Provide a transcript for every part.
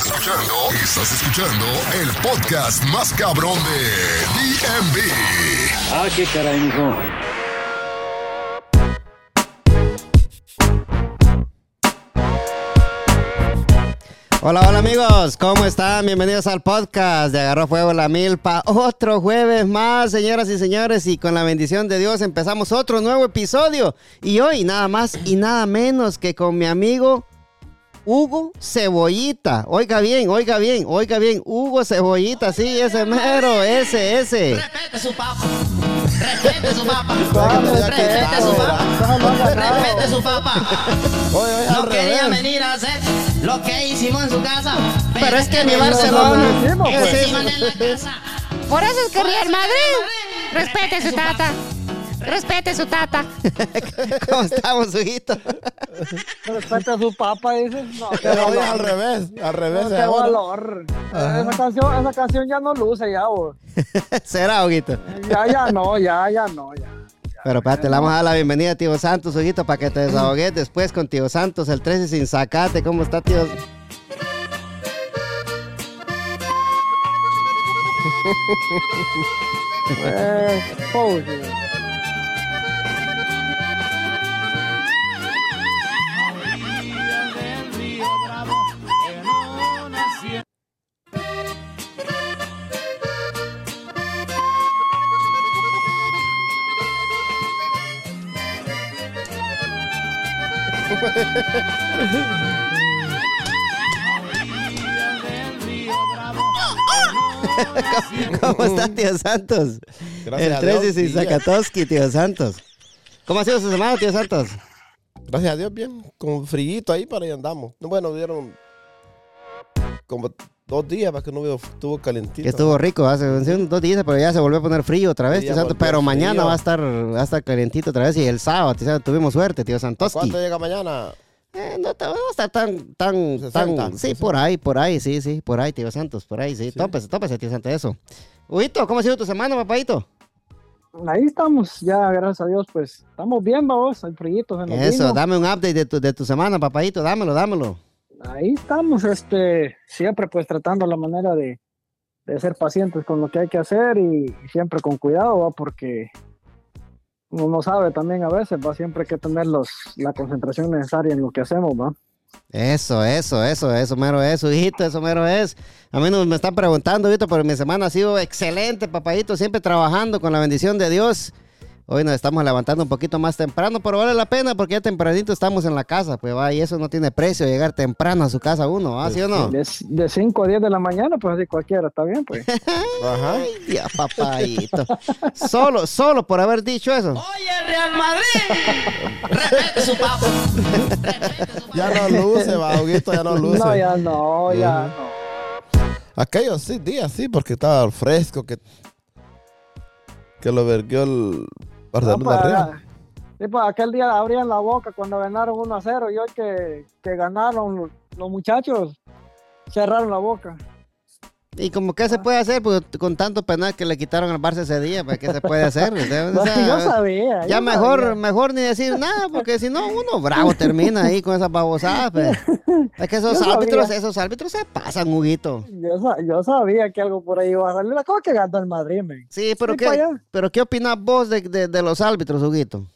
Estás escuchando, estás escuchando el podcast más cabrón de DMV. Ah, qué caray, mijo. Hola, hola amigos, ¿cómo están? Bienvenidos al podcast de Agarró Fuego la Milpa. Otro jueves más, señoras y señores, y con la bendición de Dios empezamos otro nuevo episodio. Y hoy nada más y nada menos que con mi amigo Hugo Cebollita. Oiga bien, oiga bien, oiga bien, Hugo Cebollita, sí, ese mero, ese, ese. Respete su papá. Respete su papá. Respete su papá. Respete su papá. No quería venir a hacer lo que hicimos en su casa. Pero es que lo Barcelona- hicimos, ¿qué es hicimos en la casa. Por eso es que Real Madrid. Madrid. Respete su tata. Respete su tata. ¿Cómo estamos, Huguito? Respeta a su papa, dices. No, Pero al revés, al revés. No, qué ahora. valor. Esa canción, esa canción ya no luce ya, bo. ¿Será, Huguito? Ya, ya no, ya, ya no, ya. Pero espérate, le vamos a dar la bienvenida a Tío Santos, Huguito, para que te desahogues después con Tío Santos, el 13 sin sacate. ¿Cómo está, tío? Eh, pose. ¿Cómo está, Tío Santos? Gracias el a 13 Dios, sin bien. Zakatoski, Tío Santos. ¿Cómo ha sido su semana, Tío Santos? Gracias a Dios, bien. Con frillito ahí para ahí andamos. No, Bueno, dieron como dos días para que no hubiera- estuvo calentito. Que estuvo rico, hace dos días, pero ya se volvió a poner frío otra vez, Tío Santos. volvió Pero mañana frío. va a estar va a estar calientito otra vez y el sábado, Tío Santos, tuvimos suerte, Tío ¿A Santoski. ¿Cuánto llega mañana? Eh, no, no está tan, tan, 60, tan, sí, 60. por ahí, por ahí, sí, sí, por ahí, Tío Santos, por ahí, sí, tópese, tópese, Tío Santos, eso. Huguito, ¿cómo ha sido tu semana, papadito? Ahí estamos, ya, gracias a Dios, pues estamos bien, vamos, el frillito Eso, vino. dame un update de tu, de tu semana, papadito, dámelo, dámelo. Ahí estamos, este, siempre pues tratando la manera de, de ser pacientes con lo que hay que hacer y, siempre con cuidado, porque uno no sabe también a veces, va siempre hay que tener los, la concentración necesaria en lo que hacemos, va. Eso, eso, eso, eso mero es, hijito, eso mero es. A mí no me están preguntando, pero mi semana ha sido excelente, papadito, siempre trabajando con la bendición de Dios. Hoy nos estamos levantando un poquito más temprano, pero vale la pena porque ya tempranito estamos en la casa, pues va, y eso no tiene precio, llegar temprano a su casa uno, ¿va? ¿Sí o no? De, de 5 a 10 de la mañana, pues así cualquiera, está bien, pues. Ajá. Ay, Dios, papadito. Solo, solo por haber dicho eso. Oye, Real Madrid. Respete su papá. Ya no luce, va, Huguito, ya no luce. No, ya no, ya no. Aquellos sí, días sí, porque estaba fresco, que, que lo verguió el Barcelona pues, arriba. sí, pues, aquel día abrían la boca cuando ganaron 1 a 0 y hoy que, que ganaron los muchachos cerraron la boca. Y como que se puede hacer, pues con tanto penal que le quitaron al Barça ese día, pues ¿qué se puede hacer? O sea, yo sabía. Ya yo mejor, sabía. mejor ni decir nada, porque si no, uno bravo termina ahí con esas babosadas. pues. Es que esos Yo árbitros, sabía. esos árbitros se pasan, Huguito. Yo, sa- yo sabía que algo por ahí iba a salir. La cosa que ganó el Madrid, men. Sí, pero Sí, ¿qué, pero ¿qué opinas vos de, de- de los árbitros, Huguito?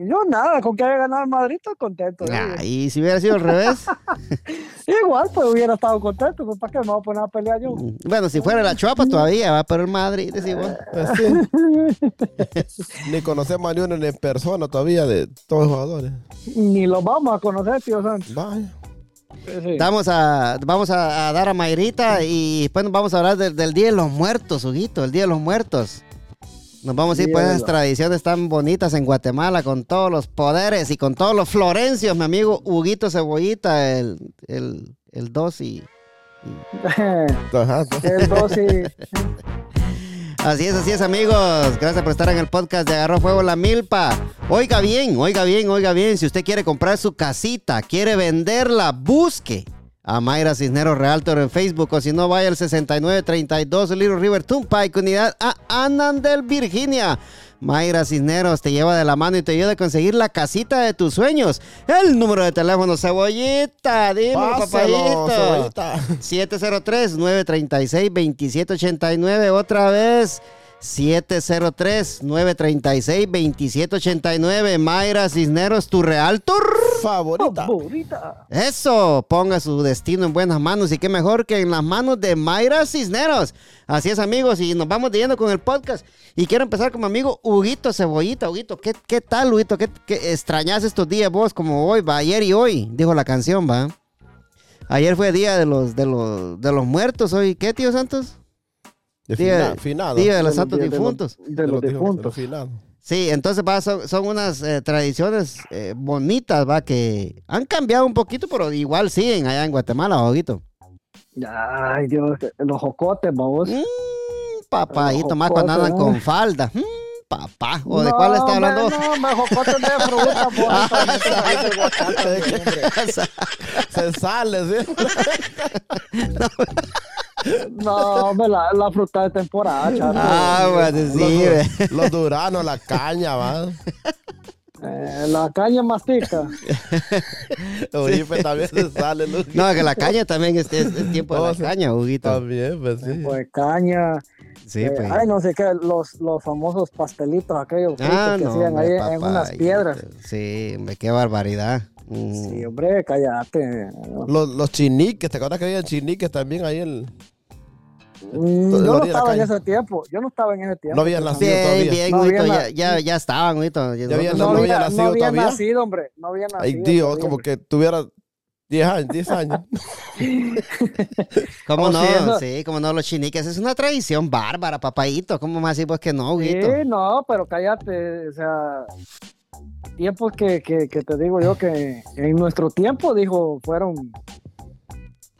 Yo nada, con que haya ganado el Madrid estoy contento. Ah, y si hubiera sido al revés, Igual, pues hubiera estado contento. Pues, ¿Para qué me voy a poner a pelear yo? bueno, si fuera la Chuapa todavía, va, pero el Madrid. Pues sí. Ni conocemos a ni uno en persona todavía de todos los jugadores. Ni los vamos a conocer, tío Santos. Vaya. Sí, sí. Vamos a, vamos a, a dar a Mayrita y después nos vamos a hablar del, del Día de los Muertos, Huguito, el Día de los Muertos. Nos vamos a ir por esas tradiciones tan bonitas en Guatemala con todos los poderes y con todos los florencios, mi amigo Huguito Cebollita, el, el, el 2 y... Ajá. el 2 y... Así es, así es, amigos. Gracias por estar en el podcast de Agarró Fuego la Milpa. Oiga bien, oiga bien, oiga bien. Si usted quiere comprar su casita, quiere venderla, busque a Mayra Cisneros Realtor en Facebook o si no, vaya al 6932 Little River Turnpike, unidad a Annandale, Virginia. Mayra Cisneros te lleva de la mano y te ayuda a conseguir la casita de tus sueños. El número de teléfono, cebollita, dime, papayito. cebollita. 703-936-2789. Otra vez. 703-936-2789. Mayra Cisneros, tu realtor. Favorita. Favorita. Eso, ponga su destino en buenas manos y qué mejor que en las manos de Mayra Cisneros. Así es, amigos, y nos vamos yendo con el podcast. Y quiero empezar con mi amigo Huguito Cebollita. Huguito, ¿qué, qué tal, Huguito? ¿Qué, qué extrañas estos días vos como hoy, va? Ayer y hoy, dijo la canción, va. Ayer fue día de los, de los, de los muertos, hoy, ¿qué, tío Santos? De Día, fina- finado. día de los De los santos días de los- difuntos. De los difuntos. finados. Sí, entonces va, son, son unas eh, tradiciones eh, bonitas, va, que han cambiado un poquito, pero igual siguen allá en Guatemala, Huguito. Ay, Dios, los jocotes, vamos. Mm, papayito, Los más cuando andan con ¿no? falda. Mm, papá, ¿o de cuál está hablando? No, me jocotes de fruta, por Se sale, ¿sí? No, hombre, la, la fruta de temporada, chato. Ah, bueno, sí. Los, los duranos, la caña, va. Eh, la caña mastica. Oye, pues también se sale, ¿no? No, que la caña también es, es- es tiempo de la caña, Huguito. También, pues sí. Pues caña. Sí, eh, pues. Ay, no sé qué, los, los famosos pastelitos, aquellos Ah, que no, hacían hombre, ahí en unas piedras. Sí, hombre, qué barbaridad. Mm. Sí, hombre, cállate. Los, los chiniques, ¿te acuerdas que había chiniques también ahí en... El Yo no estaba en ese tiempo. Yo no estaba en ese tiempo. No habían nacido Bien, todavía. bien, No Huguito, había ya, na- ya, ya estaban, Huguito. había- No, no había había, nacido no había todavía. nacido, hombre. No había nacido. Ay, Dios, todavía, como que tuviera 10 años, 10 años. ¿Cómo Oh, no? sí, eso- Sí, como no, los chiniques. Es una tradición bárbara, papayito. ¿Cómo más decir vos que no, Huguito? Sí, no, pero cállate, o sea, tiempos que, que, que te digo yo que en nuestro tiempo, dijo, fueron,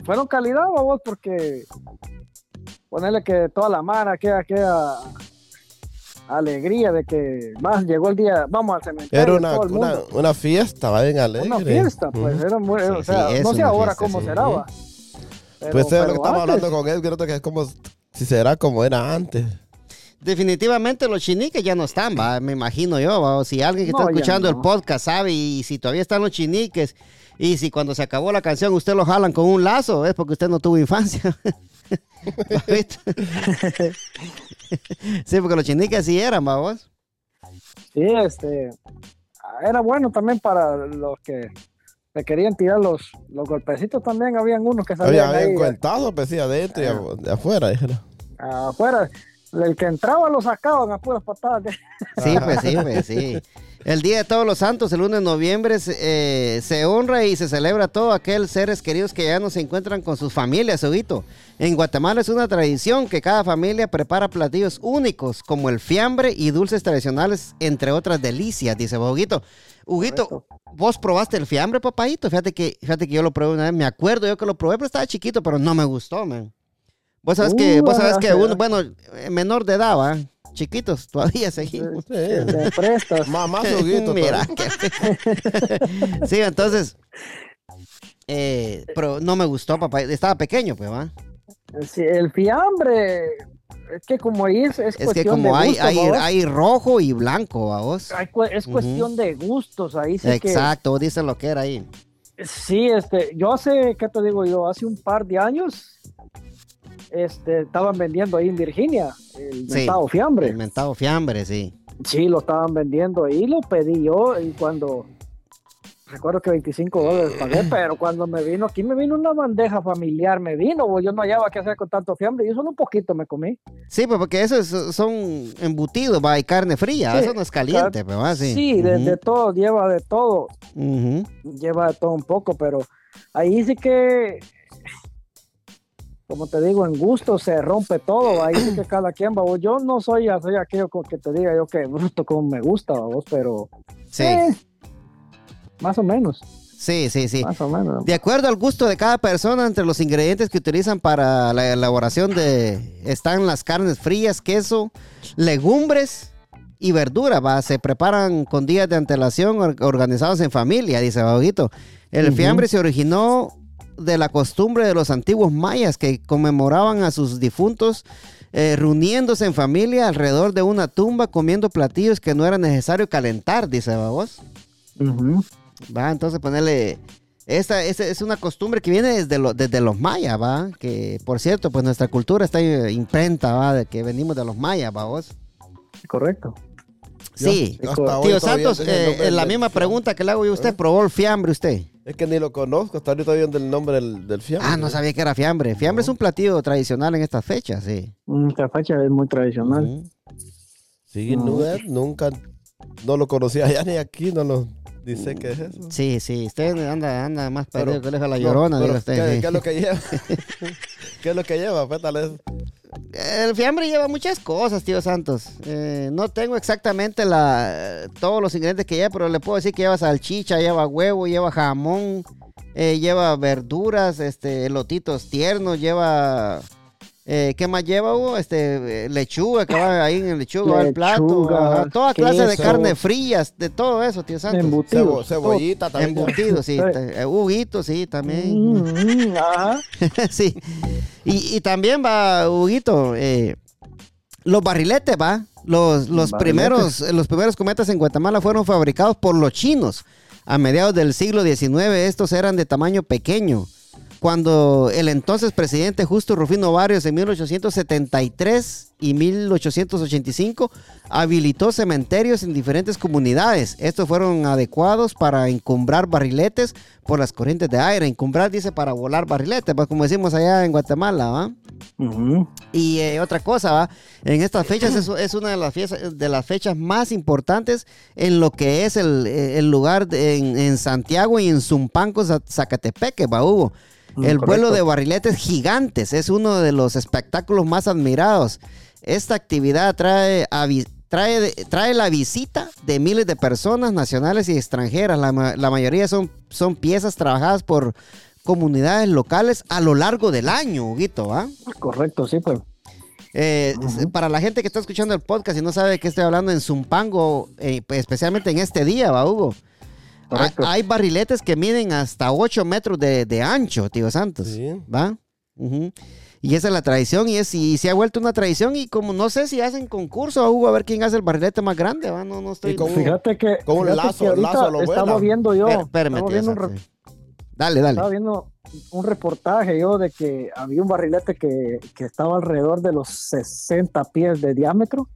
fueron calidad, vamos, porque ponerle que toda la mano, aquella, aquella alegría de que más llegó el día, vamos al cementerio, Era una, todo el una, mundo. una fiesta, va bien alegre. Una fiesta, pues era muy, Sí, o sea, sí, no sé ahora fiesta, cómo sí. será, va. Pero- Pues es lo que estaba hablando con él, creo que es como si será como era antes. Definitivamente los chiniques ya no están, va, me imagino yo, va, o si alguien que está No, escuchando el podcast sabe y si todavía están los chiniques y si cuando se acabó la canción usted lo jalan con un lazo, es porque usted no tuvo infancia. ¿Viste? sí, porque los chiniques sí eran, vos. Sí, este, era bueno también para los que le querían tirar los, los golpecitos también, habían unos que salían Había, había ahí cuentazo, pues sí, adentro y de afuera. dijera. afuera. El que entraba lo sacaban a puras patadas. Sí, pues sí, pues sí. El Día de Todos los Santos, el 1 de noviembre, se, eh, se honra y se celebra a todo aquel seres queridos que ya no se encuentran con sus familias, Huguito. En Guatemala es una tradición que cada familia prepara platillos únicos, como el fiambre y dulces tradicionales, entre otras delicias, dice Huguito. Huguito, Correcto. ¿vos probaste el fiambre, papadito? Fíjate que, fíjate que yo lo probé una vez, me acuerdo yo que lo probé, pero estaba chiquito, pero no me gustó, man. Vos sabes que, Uh, vos sabes que ajá. uno, bueno, menor de edad, ¿va? Chiquitos, todavía seguimos. Sí. Más, más juguito. Mira, que- sí, entonces, eh, pero no me gustó, papá. Estaba pequeño, pues, ¿va? Sí, el fiambre, es que como ahí es, es, Es que cuestión como de hay, gusto, hay, ¿va? hay rojo y blanco, ¿va vos? Hay es cuestión de gustos, ahí sí Exacto, vos dices lo que era ahí. que... Sí, este, yo hace, ¿qué te digo yo? Hace un par de años, este, estaban vendiendo ahí en Virginia el Sí. mentado fiambre. El mentado fiambre, sí. Sí, lo estaban vendiendo ahí, lo pedí yo y cuando recuerdo que 25 dólares pagué, pero cuando me vino aquí me vino una bandeja familiar, me vino, bo, yo no hallaba qué hacer con tanto fiambre, yo solo un poquito me comí. Sí, pues porque esos son embutidos, va, y carne fría, Sí, eso no es caliente, pues, ¿va? Sí, Sí, de, todo, lleva de todo, lleva de todo un poco, pero ahí sí que, como te digo, en gusto se rompe todo, ahí sí que cada quien, va, bo, yo no soy, soy aquello con que te diga yo que bruto como me gusta, va, vos, pero Sí, eh, más o menos, sí, sí, sí. más o menos. De acuerdo al gusto de cada persona, entre los ingredientes que utilizan para la elaboración de están las carnes frías, queso, legumbres y verdura, va, se preparan con días de antelación or- organizados en familia, dice Baguito. El Ujú. fiambre se originó de la costumbre de los antiguos mayas que conmemoraban a sus difuntos eh, reuniéndose en familia alrededor de una tumba comiendo platillos que no era necesario calentar, dice ¿va vos. Ujú. Va, entonces ponerle... Esta, esta es una costumbre que viene desde, lo- desde los mayas, ¿va? Que, por cierto, pues nuestra cultura está eh, imprenta, ¿va? De que venimos de los mayas, ¿va vos? Correcto. Sí. Yo Tío Santos, eh, la misma pregunta que le hago yo a usted, ¿probó el fiambre usted? Es que ni lo conozco, hasta ahorita viendo el nombre del, del fiambre. Ah, no sabía que era fiambre. Fiambre es un platillo tradicional en estas fechas, sí. Mm, Esta fecha es muy tradicional. Ujú. Sí, No. no, eh, nunca, no lo conocía allá ni aquí, no lo dice que es eso. Sí, sí, usted anda, anda más Pero- perdido que le la No, llorona, pero diga usted. ¿qué, sí. qué es lo que lleva? ¿Qué es lo que lleva? Pues, tal vez. El fiambre lleva muchas cosas, tío Santos. Eh, no tengo exactamente la, todos los ingredientes que lleva, pero le puedo decir que lleva salchicha, lleva huevo, lleva jamón, eh, lleva verduras, este, elotitos tiernos, lleva... eh, ¿Qué más lleva, Hugo? Este, eh, lechuga, que va ahí en el lechuga, va el plato. Ajá, toda clase de carne frías, de todo eso, tío Santos. Cebo- cebollita también. lleva. Embutidos, sí. Eh, Huguito, sí, también. Mm, mm, ajá. sí. Y, y también va, Huguito, eh, los barriletes, va. Los, los, Barriletes. primeros, los primeros cometas en Guatemala fueron fabricados por los chinos. A mediados del siglo XIX, estos eran de tamaño pequeño. Cuando el entonces presidente Justo Rufino Barrios en 1873 y 1885 habilitó cementerios en diferentes comunidades. Estos fueron adecuados para encumbrar barriletes por las corrientes de aire. Encumbrar dice para volar barriletes, pues como decimos allá en Guatemala, ¿va? Y eh, otra cosa, ¿va? En estas fechas es, es una de las, fiestas, de las fechas más importantes en lo que es el, eh, el lugar de- en, en Santiago y en Zumpanco, Za- Zacatepeque, ¿va, Hugo? El vuelo de barriletes gigantes es uno de los espectáculos más admirados. Esta actividad trae, trae, trae la visita de miles de personas nacionales y extranjeras. La, ma- la mayoría son, son piezas trabajadas por comunidades locales a lo largo del año, Huguito, ¿va? Correcto, sí, pues. Eh, Para la gente que está escuchando el podcast y no sabe de qué estoy hablando en Zumpango, eh, pues, especialmente en este día, ¿va, Hugo? Hay, Correcto. hay barriletes que miden hasta 8 metros de, de ancho, tío Santos. Sí. ¿Va? Y esa es la tradición y, es, y se ha vuelto una tradición y como no sé si hacen concurso, Hugo, a ver quién hace el barrilete más grande, ¿va? No, no estoy... Con Fíjate que, con un lazo- lazo lo vuelan. viendo yo, espérame, estaba tío viendo, un, Dale, dale. estaba viendo un reportaje yo de que había un barrilete que, que estaba alrededor de los 60 pies de diámetro.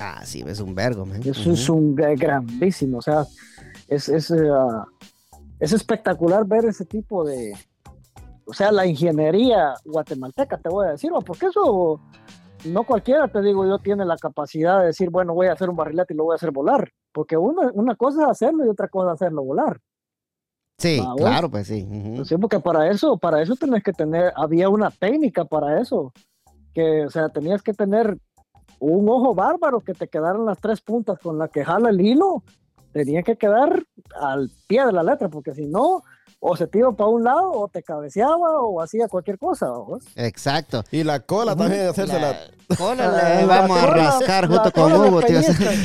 Ah, sí, es un vergo, man. Eso es un grandísimo, o sea, es, es, ah, es espectacular ver ese tipo de, o sea, la ingeniería guatemalteca, te voy a decir, porque eso no cualquiera, te digo yo, tiene la capacidad de decir, bueno, voy a hacer un barrilete y lo voy a hacer volar, porque una, una cosa es hacerlo y otra cosa es hacerlo volar. Sí, Ah, claro, pues sí. Sí, porque para eso, para eso tenés que tener, había una técnica para eso, que, o sea, tenías que tener un ojo bárbaro que te quedaran las tres puntas con la que jala el hilo, tenía que quedar al pie de la letra, porque si no, o se te iba para un lado, o te cabeceaba, o hacía cualquier cosa. ¿no? Exacto. Y la cola también, hacerse la... Cola La- le la vamos a cola- rascar junto con Hugo, tío.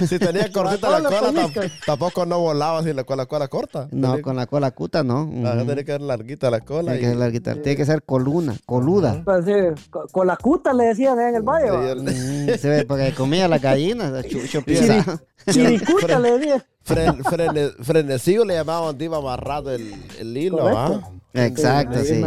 Si tenía cortita La la cola tampoco no volaba así la, con la cola corta. No, Tenía- con la cola cuta, no. Ah, Ujú. Tenía que ser larguita la cola. Tiene que ser larguita. Tiene que ser coluna, coluda. Pues, sí, co- con la cuta le decían en el valle. ¿va? y el- Mm, se ve, porque comía las gallinas, chucho pisado. Chiricuta le decían. Fren, frene- le llamaban donde iba amarrado el, el hilo. ¿ah? Exacto, Sí.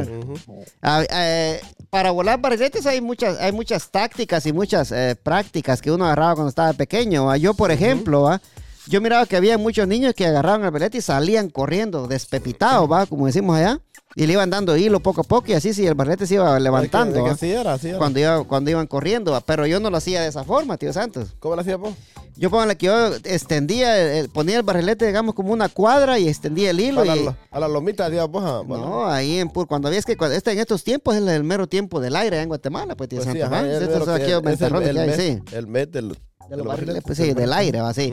Ah, eh, para volar barriletes hay muchas, hay muchas tácticas y muchas eh, prácticas que uno agarraba cuando estaba pequeño. ¿va? Yo, por ejemplo, ¿va? yo miraba que había muchos niños que agarraban el barrilete y salían corriendo, despepitados, ¿va? como decimos allá, y le iban dando hilo poco a poco y así si el barrilete se iba levantando. Es que- ¿va? es que así era, así era. Cuando, iba, cuando iban corriendo, ¿va? pero yo no lo hacía de esa forma, tío Santos. ¿Cómo lo hacías vos? Yo ponía que yo extendía, el- ponía el barrilete, digamos, como una cuadra y extendía el hilo. A la, y, a la lomita, digamos, vos, ah, bueno. no, ahí en pur, cuando habías que cuando, este, en estos tiempos es el mero tiempo del aire en Guatemala, pues, tío Pues sí, Santos, ajá, ¿va? es Estos son aquí es el, el hay, mes, sí. el mes del, De los pues sí, del aire, va, sí.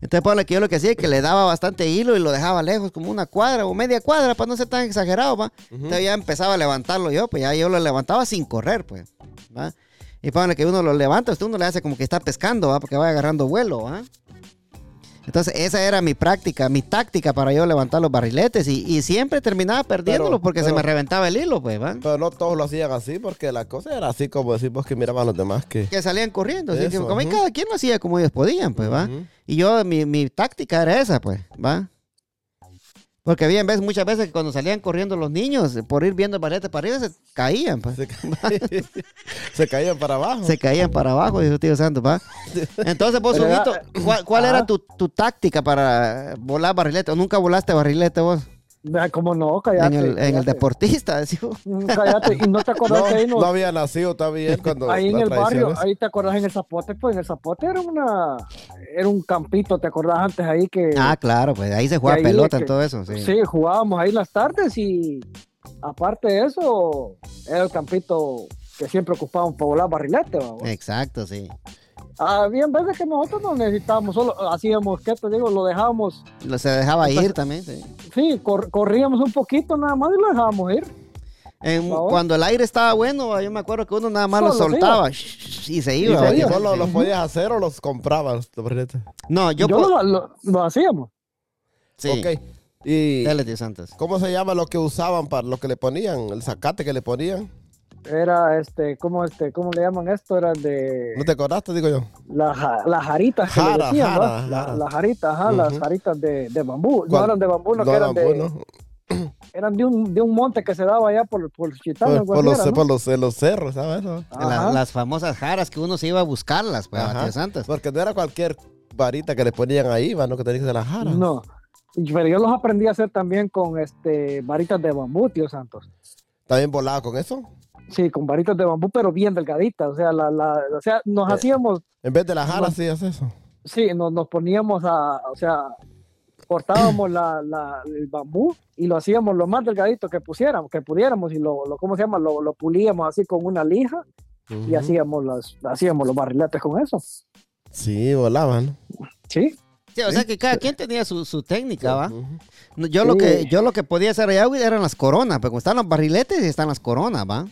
Entonces, ponle que yo lo que hacía es que le daba bastante hilo y lo dejaba lejos, como una cuadra o media cuadra, para no ser tan exagerado, va. Entonces ya empezaba a levantarlo yo, pues ya yo lo levantaba sin correr, pues, va. Y ponle que uno lo levanta, usted uno le hace como que está pescando, va, porque va agarrando vuelo, va. Entonces, esa era mi práctica, mi táctica para yo levantar los barriletes. Y, y siempre terminaba perdiéndolos Pero- porque se me reventaba el hilo, pues, ¿va? Pero no todos lo hacían así porque la cosa era así como decimos que miraban a los demás que... Que salían corriendo. Así que Eso, como cada quien lo hacía como ellos podían, pues, ¿va? Y yo, mi, mi táctica era esa, pues, ¿va? Porque había veces, muchas veces que cuando salían corriendo los niños, por ir viendo para arriba, se caían, pues. Se, ca- se caían para abajo. Se caían para abajo, dijo tío Santos, ¿va? Entonces, vos, Huguito, ¿cuál, cuál era tu, tu táctica para volar barrilete? ¿O nunca volaste barrilete vos? ¿Cómo no? Cállate. en el, en el cállate. deportista, decimos. Mm, Cállate. Y no te acordás No, que ahí, no había nacido todavía cuando ahí en el barrio, ahí te acordás en el Zapote, pues en el Zapote era una, era un campito, ¿te acordás antes ahí que Ah, claro, pues ahí se juega ahí pelota es que- todo eso. Sí. sí, jugábamos ahí las tardes y aparte de eso, era el campito que siempre ocupábamos para volar barrilete. ¿va? Exacto, sí. Había veces que nosotros no necesitábamos, solo hacíamos, ¿qué te digo? Lo dejábamos, Lo- Se dejaba ir también, sí. sí, cor- corríamos un poquito nada más y lo dejábamos ir. En- cuando el aire estaba bueno, yo me acuerdo que uno nada más lo Solo se soltaba y se iba. se. ¿Y iba. solo los podías hacer o los comprabas? No, yo... Yo, lo, lo- lo hacíamos. sí. Ok. ¿Y Dale, tío Santos. cómo se llama lo que usaban para lo que le ponían? ¿El zacate que le ponían? Era este, ¿cómo este, cómo le llaman esto? Era de ¿No te acordaste, digo yo? la, las jaritas que le Jara, decían, ¿no? La- las jaritas, ajá, las jaritas de, de bambú. No eran de bambú, no, que eran de, eran de un, de un monte que se daba allá por, por Chitán, por, por los, ¿no? por los, los cerros, ¿sabes? La- las famosas jaras que uno se iba a buscarlas, pues, Santos. Porque no era cualquier varita que le ponían ahí, ¿va? ¿no? Que tenía que ser la jara. No. Pero yo los aprendí a hacer también con este varitas de bambú, tío Santos. ¿También volaba con eso? Sí, con varitas de bambú, pero bien delgaditas. O sea, la, la, o sea, nos Eh. hacíamos, En vez de la jara, No. sí haces eso. sí, nos, nos poníamos a, o sea, cortábamos la, la- el bambú y lo hacíamos lo más delgadito que pusiéramos, que pudiéramos y lo, lo ¿cómo se llama? Lo, lo pulíamos así con una lija y hacíamos las, hacíamos los barriletes con eso. Sí, volaban. Sí, Sí, o sea que cada quien tenía su, su técnica, ¿va? No, Yo, lo que, yo lo que podía hacer allá güey, eran las coronas, pero como están los barriletes y están las coronas, ¿va?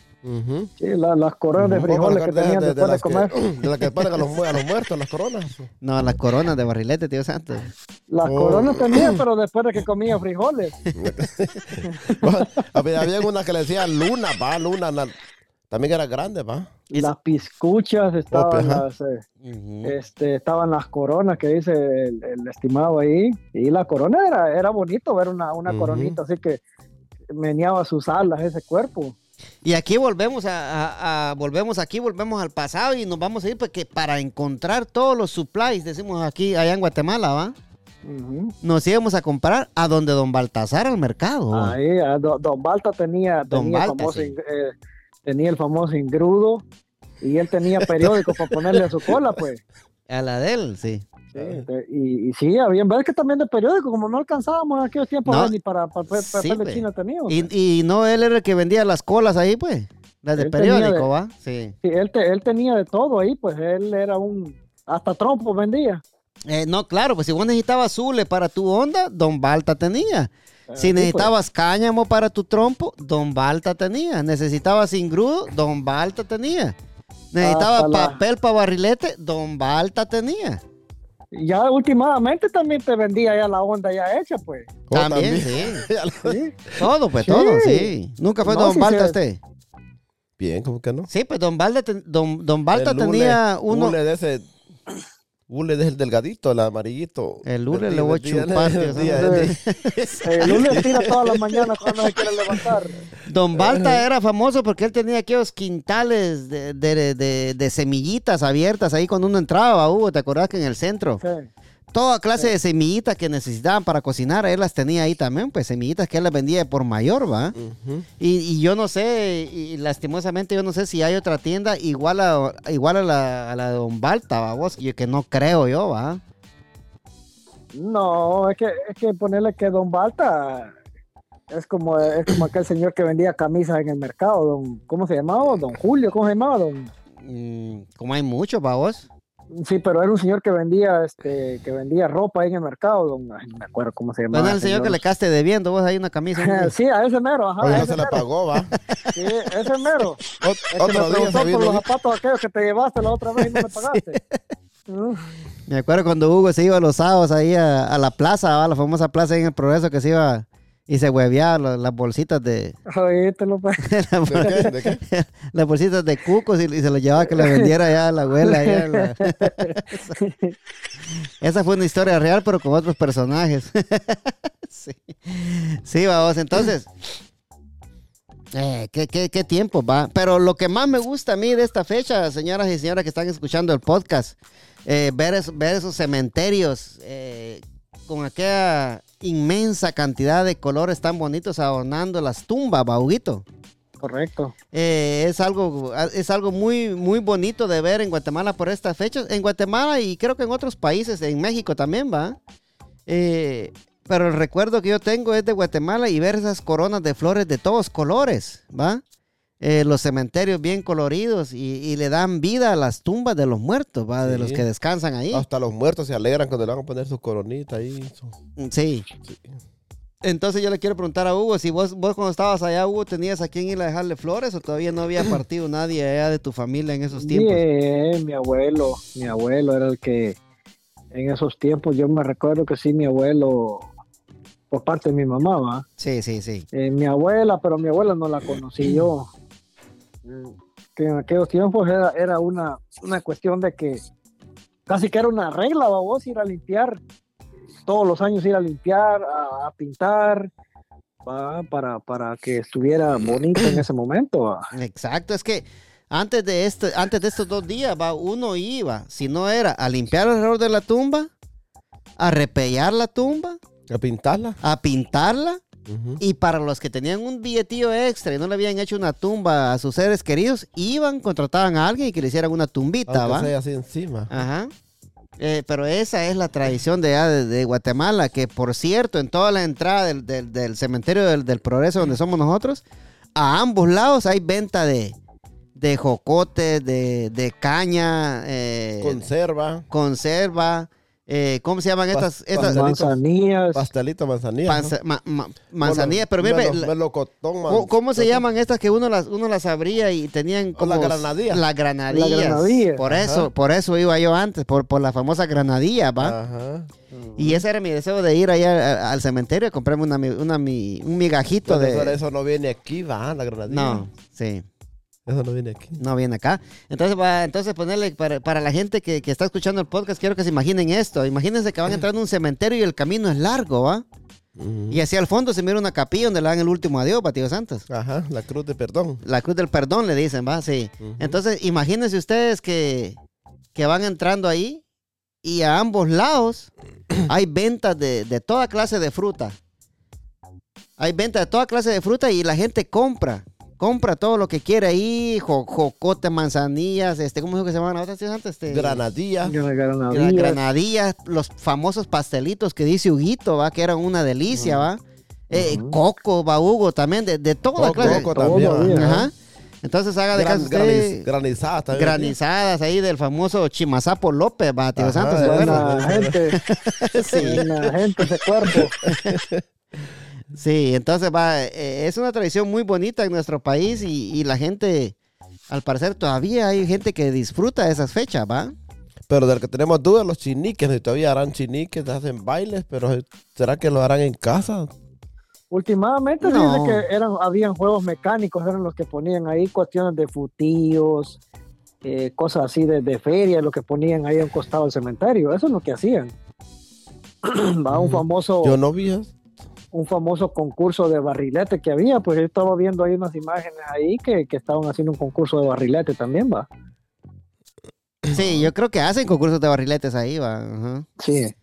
Sí, la- las coronas de frijoles que tenían de, de después de las comer. que, de las que ponen a los, mu- a los muertos, las coronas. No, las coronas de barrilete, tío Santos. Las Oh. coronas tenían, pero después de que comían frijoles. había, había una que le decían luna, va, luna. También era grande, va. Las piscuchas estaban ajá. las, eh, Ujú. este, estaban las coronas que dice el, el estimado ahí. Y la corona era, era bonito ver una, una Ujú. coronita así que meneaba sus alas ese cuerpo. Y aquí volvemos a, a- a- volvemos aquí, volvemos al pasado y nos vamos a ir porque para encontrar todos los supplies, decimos aquí allá en Guatemala, ¿va? Ujú. Nos íbamos a comprar a donde don Baltasar al mercado. ¿va? Ahí, ah, do- Don Balta tenía, Don tenía, Balta, famoso, sí. eh, tenía el famoso ingrudo y él tenía periódicos para ponerle a su cola, pues. A la de él, sí. Sí, de- y, y sí, había veces que también de periódico, como no alcanzábamos en aquellos tiempos No. ni para Sí, papel de pues. China teníamos. Y, y no él era el que vendía las colas ahí, pues. Las de Él periódico, de- ¿va? Sí. Sí, él, te- él tenía de todo ahí, pues él era un, hasta trompo vendía. Eh, no, claro, pues si vos necesitabas zule para tu onda, Don Balta tenía. Si sí, necesitabas cáñamo para tu trompo, Don Balta tenía. Necesitabas ingrudo, Don Balta tenía. Necesitabas Hasta la- papel para barrilete, Don Balta tenía. Y Ya últimamente también te vendía ya la onda ya hecha, pues. Oh, También, también. sí. Sí. Todo, pues Sí. todo, sí. Nunca fue No, Don Balta se- usted. Bien, ¿cómo que no? Sí, pues Don Balta, ten- don, don Balta tenía uno. De ese. Hule de el delgadito, el amarillito. El hule El le voy a chupar, el lunes tira todas las mañanas cuando se quiere levantar. Don Balta era famoso porque él tenía aquellos quintales de, de- de- de semillitas abiertas ahí cuando uno entraba, Hugo, ¿te acordás que en el centro? Sí. Toda clase de semillitas que necesitaban para cocinar, él las tenía ahí también, pues semillitas que él las vendía por mayor, ¿va? Y, y yo no sé, y lastimosamente yo no sé si hay otra tienda igual a, igual a, la, a la de Don Balta, ¿va? Vos, que, que no creo yo, ¿va? No, es que, es que ponerle que Don Balta es como, es como aquel señor que vendía camisas en el mercado, don, ¿cómo se llamaba? Don Julio, ¿cómo se llamaba? Don, Mm, como hay muchos, ¿va vos? Sí, pero era un señor que vendía, este, que vendía ropa ahí en el mercado, don, ay, no me acuerdo cómo se llamaba. Bueno, el señor que le caste debiendo, vos hay una camisa. Sí, a ese mero, ajá. Oye, a no ese se la mero. pagó, va. Sí, ese mero. Ot- El que me Otro día preguntó se por los zapatos aquellos que te llevaste la otra vez y no me pagaste. Me acuerdo cuando Hugo se iba los sábados ahí a, a la plaza, ¿va? la famosa plaza ahí en el Progreso que se iba y se hueveaba lo- las bolsitas de... Oye, te lo pa- la- ¿De qué? ¿De qué? las bolsitas de cucos y, y se los llevaba a que le vendiera ya a la abuela. la- Esa fue una historia real, pero con otros personajes. sí, sí, vamos, entonces... Eh, ¿qué, qué, qué tiempo va. Pero lo que más me gusta a mí de esta fecha, señoras y señores que están escuchando el podcast, eh, ver, es- ver esos cementerios eh, con aquella inmensa cantidad de colores tan bonitos adornando las tumbas, Bauguito. Correcto. Eh, es algo es algo muy muy bonito de ver en Guatemala por estas fechas. En Guatemala y creo que en otros países, en México también va. Eh, pero el recuerdo que yo tengo es de Guatemala y ver esas coronas de flores de todos colores, ¿va? Eh, los cementerios bien coloridos y, y le dan vida a las tumbas de los muertos, ¿va? De Sí. los que descansan ahí. Hasta los muertos se alegran cuando le van a poner su coronita ahí. su- Sí. Entonces yo le quiero preguntar a Hugo, si vos, vos cuando estabas allá, Hugo, ¿tenías a quién ir a dejarle flores o todavía no había partido nadie allá de tu familia en esos tiempos? Bien, mi abuelo, mi abuelo era el que en esos tiempos yo me recuerdo que sí, mi abuelo, por parte de mi mamá, ¿va? Sí, sí, sí. Eh, mi abuela, pero mi abuela no la conocí yo. Que en aquellos tiempos era, era una, una cuestión de que casi que era una regla, ¿va? vos ir a limpiar, todos los años ir a limpiar, a, a pintar, ¿va? Para, para que estuviera bonito en ese momento. ¿va? Exacto, es que antes de este, antes de estos dos días, va, uno iba, si no era a limpiar alrededor de la tumba, a repellar la tumba, A pintarla. a pintarla, Y para los que tenían un billetillo extra y no le habían hecho una tumba a sus seres queridos, iban, contrataban a alguien y que le hicieran una tumbita, Aunque ¿va? sea así encima. Ajá. Eh, pero esa es la tradición de, de, de Guatemala, que por cierto, en toda la entrada del, del- del cementerio del, del Progreso donde somos nosotros, a ambos lados hay venta de, de jocote, de, de caña, eh, Conserva. conserva, eh, ¿cómo se llaman estas? Estas Pastelitos. Manzanillas. Pastelito, manzanilla. panza- ma- ma- manzanillas, pero mira, mire, la- melocotón, man- ¿Cómo, cómo se llaman estas que uno las uno las abría y tenían como las granadillas. Las granadillas. Las granadillas. Por Ajá. eso, por eso iba yo antes, por, por la famosa granadilla, ¿va? Ajá. Y ese era mi deseo de ir allá a- al cementerio y comprarme una, mi- una, un migajito de. eso no viene aquí, va, la granadilla. No, sí, Eso no viene aquí. no viene acá. Entonces, va, entonces ponerle para, para la gente que, que está escuchando el podcast, quiero que se imaginen esto. Imagínense que van entrando a un cementerio y el camino es largo, ¿va? Y hacia el fondo se mira una capilla donde le dan el último adiós, Tío Santos. Ajá, la cruz de perdón. La cruz del perdón le dicen, va, sí. Entonces, imagínense ustedes que, que van entrando ahí y a ambos lados hay ventas de, de toda clase de fruta. Hay ventas de toda clase de fruta y la gente compra. Compra todo lo que quiere ahí, jo- jocote, manzanillas, este, ¿cómo dijo que se llamaban las otras antes? Este, Granadilla. gra- Granadillas. granadillas, los famosos pastelitos que dice Huguito, va, que eran una delicia, va. Eh, coco, va, Hugo, también, de, de toda Coco, clase. coco Todo también. bien. ajá. Entonces haga de Gran- caso graniz- usted granizadas también. granizadas ahí del famoso Chimazapo López, va, tío Ajá, Santos, ¿se acuerda? Gente. Sí. Gente ese cuerpo. Sí, entonces va, eh, es una tradición muy bonita en nuestro país y, y la gente, al parecer todavía hay gente que disfruta de esas fechas, ¿va? Pero del que tenemos dudas, los chiniques, si todavía harán chiniques, hacen bailes, pero ¿será que lo harán en casa? Últimamente No. dice que eran, habían juegos mecánicos, eran los que ponían ahí cuestiones de futillos, eh, cosas así de, de feria, lo que ponían ahí a un costado del cementerio. Eso es lo que hacían. Va un famoso, Yo no vi eso. Un famoso concurso de barrilete que había, pues yo estaba viendo ahí unas imágenes ahí que, que estaban haciendo un concurso de barrilete también, va. Sí, yo creo que hacen concursos de barriletes ahí, va. Sí.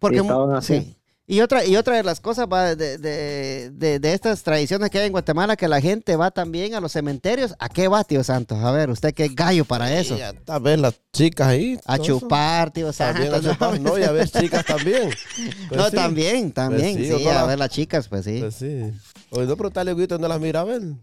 Porque Sí, Y otra, y otra de las cosas va, de, de, de- de estas tradiciones que hay en Guatemala, que la gente va también a los cementerios. ¿A qué va, tío Santos? A ver, usted qué gallo para eso. Ya tal vez las chicas ahí. A chupar, tío También a Santos. chupar. No, y a ver chicas también. Pues no, sí. también, también. Pues sí, sí, no a la- ver las chicas, pues sí. Pues sí. Oye, no a Huguito dónde las miraba él.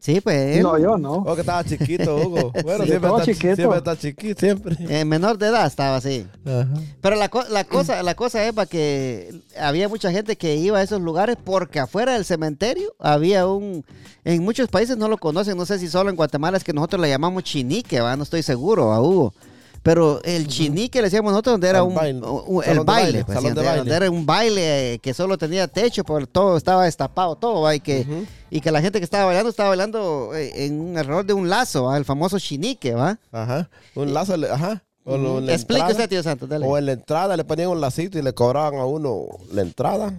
Sí, pues. No, yo no. O que estaba chiquito, Hugo. Bueno, Sí, siempre, estaba está, chiquito. siempre está chiquito, siempre. En menor de edad estaba así. Ajá. Pero la, co- la cosa, la cosa es para que había mucha gente que iba a esos lugares porque afuera del cementerio había un... En muchos países no lo conocen, no sé si solo en Guatemala es que nosotros le llamamos chinique, ¿va? no estoy seguro, a Hugo. Pero el chinique le decíamos nosotros donde era un, baile. un- el Salón de baile, baile, pues, donde baile. era un baile eh, que solo tenía techo, porque todo estaba destapado, todo, ¿va? y que y que la gente que estaba bailando estaba bailando eh, en un error de un lazo, ¿va? el famoso chinique, ¿va? Ajá. Un lazo, ajá. O lo- en la Explique entrada, usted, tío Santos, dale. O en la entrada le ponían un lacito y le cobraban a uno la entrada.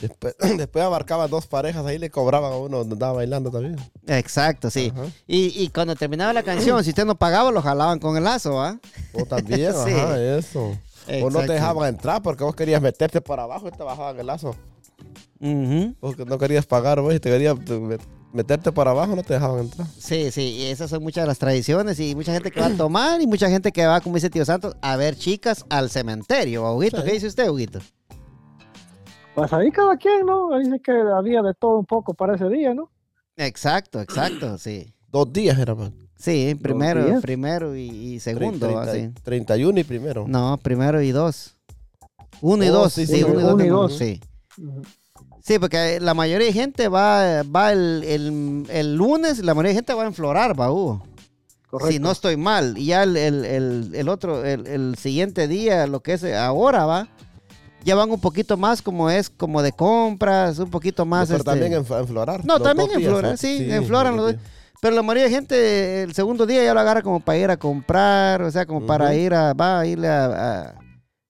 Después, después abarcaban dos parejas, ahí le cobraban a uno donde andaba bailando también. Exacto, sí. Y, y cuando terminaba la canción, si usted no pagaba, lo jalaban con el lazo, ¿va? O también, Sí. ajá, eso. O no te dejaban entrar porque vos querías meterte por abajo y te bajaban el lazo. Ujú. Porque no querías pagar, vos, y te querías te- met- meterte por abajo, no te dejaban entrar. Sí, sí, y esas son muchas de las tradiciones y mucha gente que va a tomar y mucha gente que va, como dice Tío Santos, a ver chicas al cementerio. Huguito, Sí. ¿qué dice usted, Huguito? Pues ahí cada quien, ¿no? Ahí Dice que había de todo un poco para ese día, ¿no? Exacto, exacto, sí. Dos días era más. Sí, primero, primero y, y segundo, Treinta- así. 31 y primero. No, primero y dos. Uno y Oh, dos, sí, sí, sí, uno y uno dos. y de- dos. Sí. Sí, porque la mayoría de gente va, va el, el- el lunes, la mayoría de gente va a enflorar, va, Hugo. Correcto. Si no estoy mal. Y ya el, el- el- el otro, el, el siguiente día, lo que es ahora, va, ya van un poquito más como es, como de compras, un poquito más. Pero este, también en, en florar. No, también días, florar, ¿no? sí, en floran los dos. Pero la mayoría de gente el segundo día ya lo agarra como para ir a comprar, o sea, como para ir a, va a irle a, a-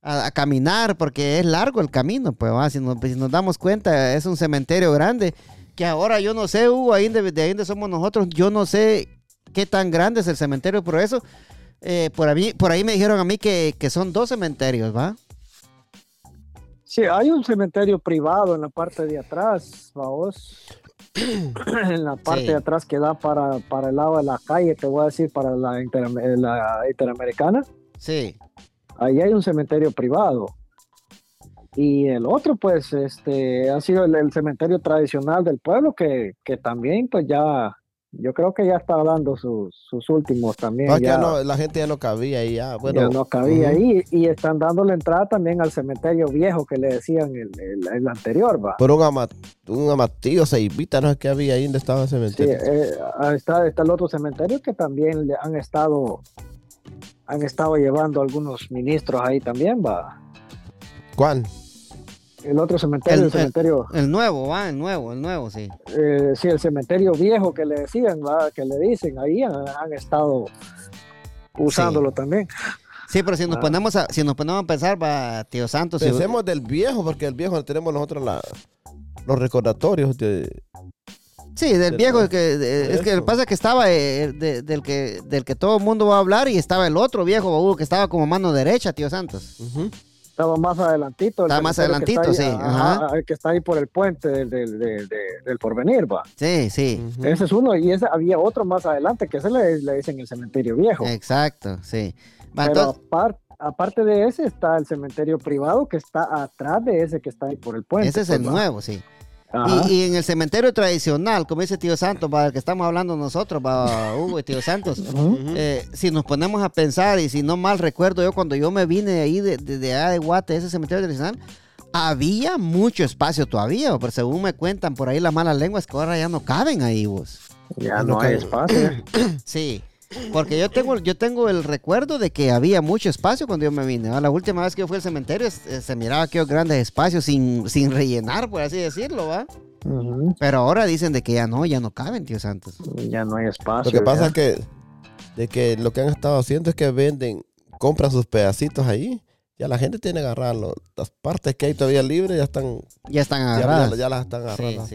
a- a caminar, porque es largo el camino, pues va, si nos, si nos damos cuenta, es un cementerio grande, que ahora yo no sé, Hugo, ahí de, de ahí donde somos nosotros, yo no sé qué tan grande es el cementerio, por eso, eh, por, ahí, por ahí me dijeron a mí que, que son dos cementerios, ¿va? Sí, hay un cementerio privado en la parte de atrás, vamos. en la parte Sí. de atrás que da para, para el lado de la calle, te voy a decir, para la, eh, la interamericana. Sí, Ahí hay un cementerio privado. Y el otro, pues, este, ha sido el, el cementerio tradicional del pueblo, que, que también, pues, ya, yo creo que ya está dando sus, sus últimos también. No, ya, ya no, la gente ya no cabía y ya. Bueno, ya no cabía ujú. ahí. Y están dando la entrada también al cementerio viejo que le decían el, el, el anterior, va. Por un, ama, un amatillo ceibita, no es que había ahí donde estaba el Sí, cementerio. eh, ahí está, está el otro cementerio que también le han estado han estado llevando algunos ministros ahí también, va. ¿Cuál? El otro cementerio, El- el, cementerio, el nuevo, va, el nuevo, el nuevo, sí. eh, sí, el cementerio viejo que le decían, va, que le dicen, ahí han, han estado usándolo también. Sí, pero si nos Ah. ponemos a, si nos ponemos a pensar, va, tío Santos, si- Pensemos del viejo, porque el viejo tenemos nosotros la, los recordatorios de... Sí, del Del- viejo que de- es que eso. pasa que estaba eh, de- del que del que todo el mundo va a hablar y estaba el otro viejo que estaba como mano derecha, tío Santos. Ujú. Estaba más adelantito. el Estaba más adelantito, está ahí, sí, ajá, que está ahí por el puente del, del, del, del- del porvenir, va. Sí, sí. Ese es uno, y ese, había otro más adelante, que ese le, le dicen el cementerio viejo. Exacto, sí. Va, Pero entonces- apar- aparte de ese está el cementerio privado que está atrás de ese que está ahí por el puente. ese es pues, el va. nuevo, sí. Y, y en el cementerio tradicional, como dice tío Santos, para el que estamos hablando nosotros, va Hugo y tío Santos, eh, si nos ponemos a pensar, y si no mal recuerdo yo, cuando yo me vine de ahí, de, de, de allá de Guate, ese cementerio tradicional, había mucho espacio todavía, pero según me cuentan por ahí las malas lenguas, que ahora ya no caben ahí, vos. Ya no no hay espacio. Sí, porque yo tengo, yo tengo el recuerdo de que había mucho espacio cuando yo me vine. ¿va? La última vez que yo fui al cementerio eh, se miraba aquellos grandes espacios sin, sin rellenar, por así decirlo, ¿va? Pero ahora dicen de que ya no, ya no caben, tío Santos. Ya no hay espacio. Lo que pasa ya. es que, de que lo que han estado haciendo es que venden, compran sus pedacitos ahí. Ya la gente tiene que agarrarlo. Las partes que hay todavía libres ya están, Ya están agarradas. ya- ya las están sí, agarrando.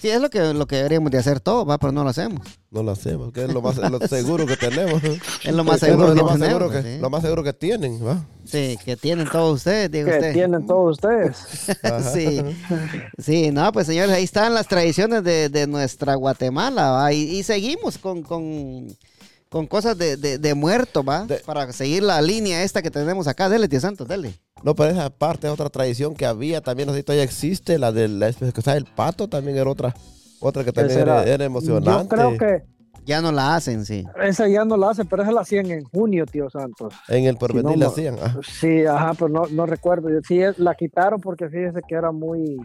Sí. Es lo que, lo que deberíamos de hacer todo, ¿va? Pero no lo hacemos. No lo hacemos, que es lo más lo seguro que tenemos. Es lo más Es seguro lo, que más tenemos, seguro que, ¿sí? lo más seguro que tienen, ¿va? Sí, que tienen todos ustedes, digo que usted. tienen todos ustedes. Sí, sí, no, pues señores, ahí están las tradiciones de, de nuestra Guatemala, ¿va? Y, y seguimos con, con, con cosas de, de, de muerto, ¿va? De- Para seguir la línea esta que tenemos acá. Dele, tío Santos, dele. No, pero esa parte es otra tradición que había también, no sé si todavía existe, la de la el pato también era otra, otra que también era, emocionante. Yo creo que Ya no la hacen, sí. esa ya no la hacen, pero esa la hacían en junio, tío Santos. En el porvenir Si no, le ma- hacían. ah. ajá. Sí, ajá, pero no, no recuerdo. Sí, es- la quitaron porque fíjese que era muy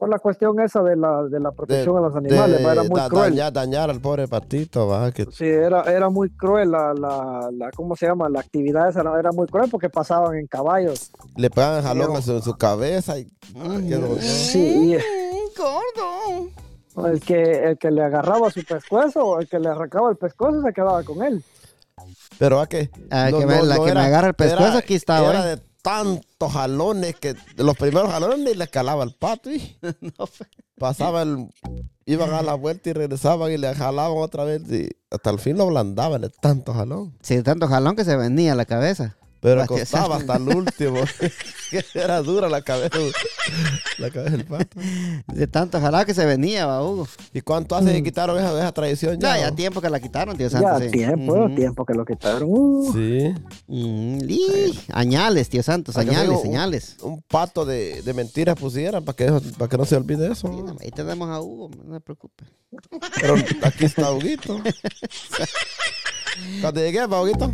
por la cuestión esa de la, de la protección a los animales, va, era muy da- cruel. dañar, dañar al pobre patito, va, que Sí, era, era muy cruel la, la, la, ¿cómo se llama? La actividad esa era, era muy cruel porque pasaban en caballos. le pegan jalón en su, cabeza y qué dolor. Sí, y gordo. el que, el que le agarraba su pescuezo o el que le arrancaba el pescuezo se quedaba con él. Pero va que. Ah, que me- la que me agarra el pescuezo, aquí está, Era güey. de tantos jalones que de los primeros jalones ni le calaba el pato. Y pasaba el. Iban a la vuelta y regresaban y le jalaban otra vez. Y hasta el fin lo ablandaban de tanto jalón. Sí, tanto jalón que se venía a la cabeza. Pero costaba hasta el último. que era dura la cabeza. La cabeza del pato. De tanto jalón que se venía, va, Hugo. ¿Y cuánto hace que quitaron esa, esa tradición ya? Ya, ya tiempo que la quitaron, tío Ya Santos. sí. tiempo, tiempo que lo quitaron. Uh, Sí. Mm, y- añales, tío Santos, que señales, digo, un- señales. Un pato de, de mentiras pusieran para que, para que no se olvide eso. Sí, no, ahí tenemos a Hugo, no se preocupe. Pero aquí está Huguito. Cuando llegué, va Huguito.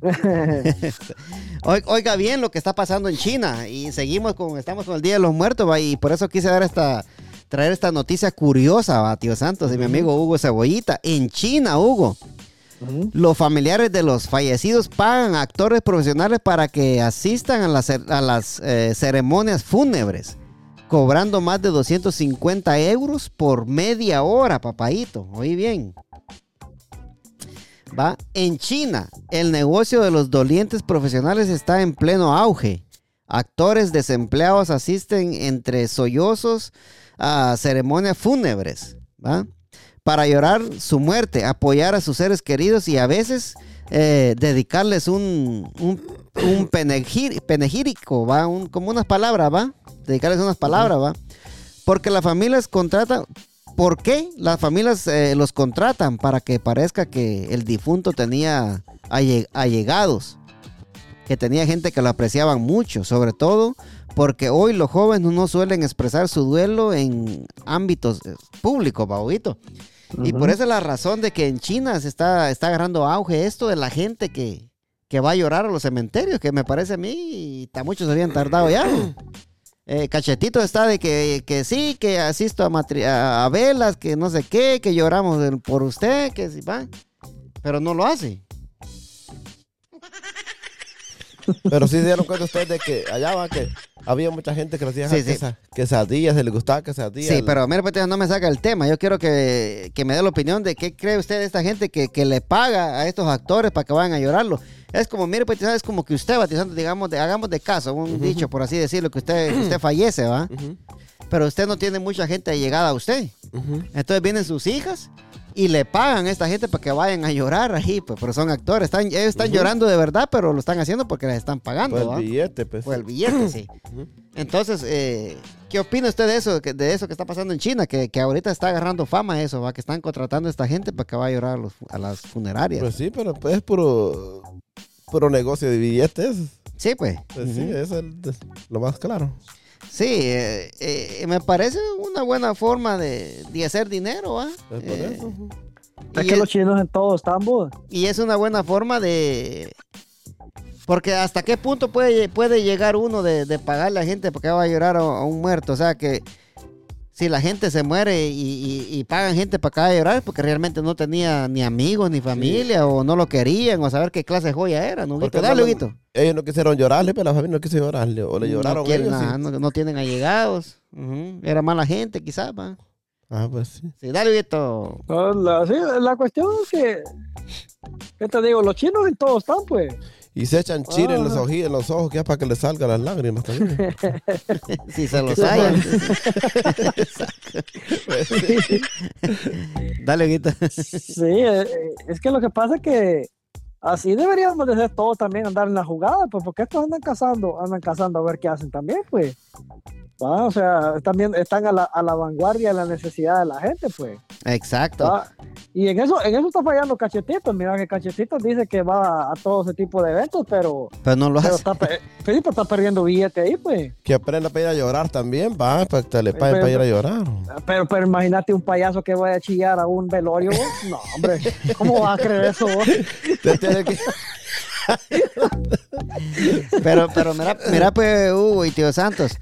Oi- Oiga bien lo que está pasando en China y seguimos con, estamos con el Día de los Muertos, va, y por eso quise dar esta, traer esta noticia curiosa, va, tío Santos y mi amigo Hugo Cebollita. En China, Hugo, los familiares de los fallecidos pagan a actores profesionales para que asistan a las, cer- a las eh, ceremonias fúnebres, cobrando más de 250 euros por media hora, papadito. Oí bien. En China, el negocio de los dolientes profesionales está en pleno auge. Actores desempleados asisten entre sollozos a ceremonias fúnebres. Para llorar su muerte, apoyar a sus seres queridos y a veces eh, dedicarles un, un. Un- como unas palabras, ¿va? Dedicarles unas palabras, ¿va? Porque las familias contratan, ¿Por qué las familias eh, los contratan? Para que parezca que el difunto tenía alle- allegados, que tenía gente que lo apreciaban mucho, sobre todo porque hoy los jóvenes no suelen expresar su duelo en ámbitos eh, públicos, Baudito. Y por esa es la razón de que en China se está, está agarrando auge esto de la gente que, que va a llorar a los cementerios, que me parece a mí, y muchos se habían tardado ya. Eh, cachetito está de que, que sí, que asisto a, matri- a, a velas, que no sé qué, que lloramos por usted, que sí, va. Pero no lo hace. Pero sí se dieron cuenta ustedes de que allá va que había mucha gente que le hacía Sí, sí. quesa- quesadillas, se le gustaba quesadillas. Sí, pero mire, pues no me saca el tema. Yo quiero que, que me dé la opinión de qué cree usted de esta gente que, que le paga a estos actores para que vayan a llorarlo. Es como, mire, pues es como que usted, batizando, digamos, de- hagamos de caso, un dicho, por así decirlo, que usted, que usted fallece, ¿va? Pero usted no tiene mucha gente allegada a usted. Entonces vienen sus hijas y le pagan a esta gente para que vayan a llorar ahí, pues, pero son actores. Están, ellos están llorando de verdad, pero lo están haciendo porque les están pagando, Pues el billete, pues. Por el billete, sí. Entonces, eh, ¿qué opina usted de eso, que- de eso que está pasando en China? Que, que ahorita está agarrando fama eso, ¿va? Que están contratando a esta gente para que vaya a llorar a, los- a las funerarias. Pues sí, pero pues es puro, puro negocio de billetes. sí, pues. Pues sí, eso es lo más claro. Sí, eh, eh, me parece una buena forma de, de hacer dinero, ¿va? Por Eh. Es y que es- los chinos en todo están, vos. Y es una buena forma de... Porque hasta qué punto puede, puede llegar uno de, de pagarle a la gente porque va a llorar a, a un muerto. O sea que si la gente se muere y, y- y pagan gente para que vaya a llorar porque realmente no tenía ni amigos ni familia o no lo querían o saber qué clase de joya era. ¿no? Porque Dale, no- Huguito. Ellos no quisieron llorarle, pero la familia no quiso llorarle. O le lloraron no, quieren ellos. sí. nada, no, no tienen allegados. Era mala gente quizás. ¿va? Ah, pues sí. Sí, dale, Huguito. La, sí, la cuestión es que, ¿qué te digo? Los chinos en todo están, pues. Y se echan chile en los ojos, en los ojos, que es para que le salgan las lágrimas también. Si se los hallan. dale, Huguito. Sí, eh, eh, es que lo que pasa es que así deberíamos de ser todos también andar en la jugada, pues porque estos andan cazando, andan cazando a ver qué hacen también, pues. Va, O sea, también están a la, a la vanguardia de la necesidad de la gente, pues. Exacto. va. Y en eso, en eso está fallando Cachetito. Mira que Cachetito dice que va a todo ese tipo de eventos, pero, Pero no lo pero hace. está, pe- sí, pero está perdiendo billete ahí, pues. que aprenda para ir a llorar también, va, para que te le paguen para ir a llorar. Pero, pero imagínate un payaso que vaya a chillar a un velorio. vos. No, hombre, ¿cómo vas a creer eso? vos? Te tiene que- pero, pero mira, mira pues, Hugo y tío Santos,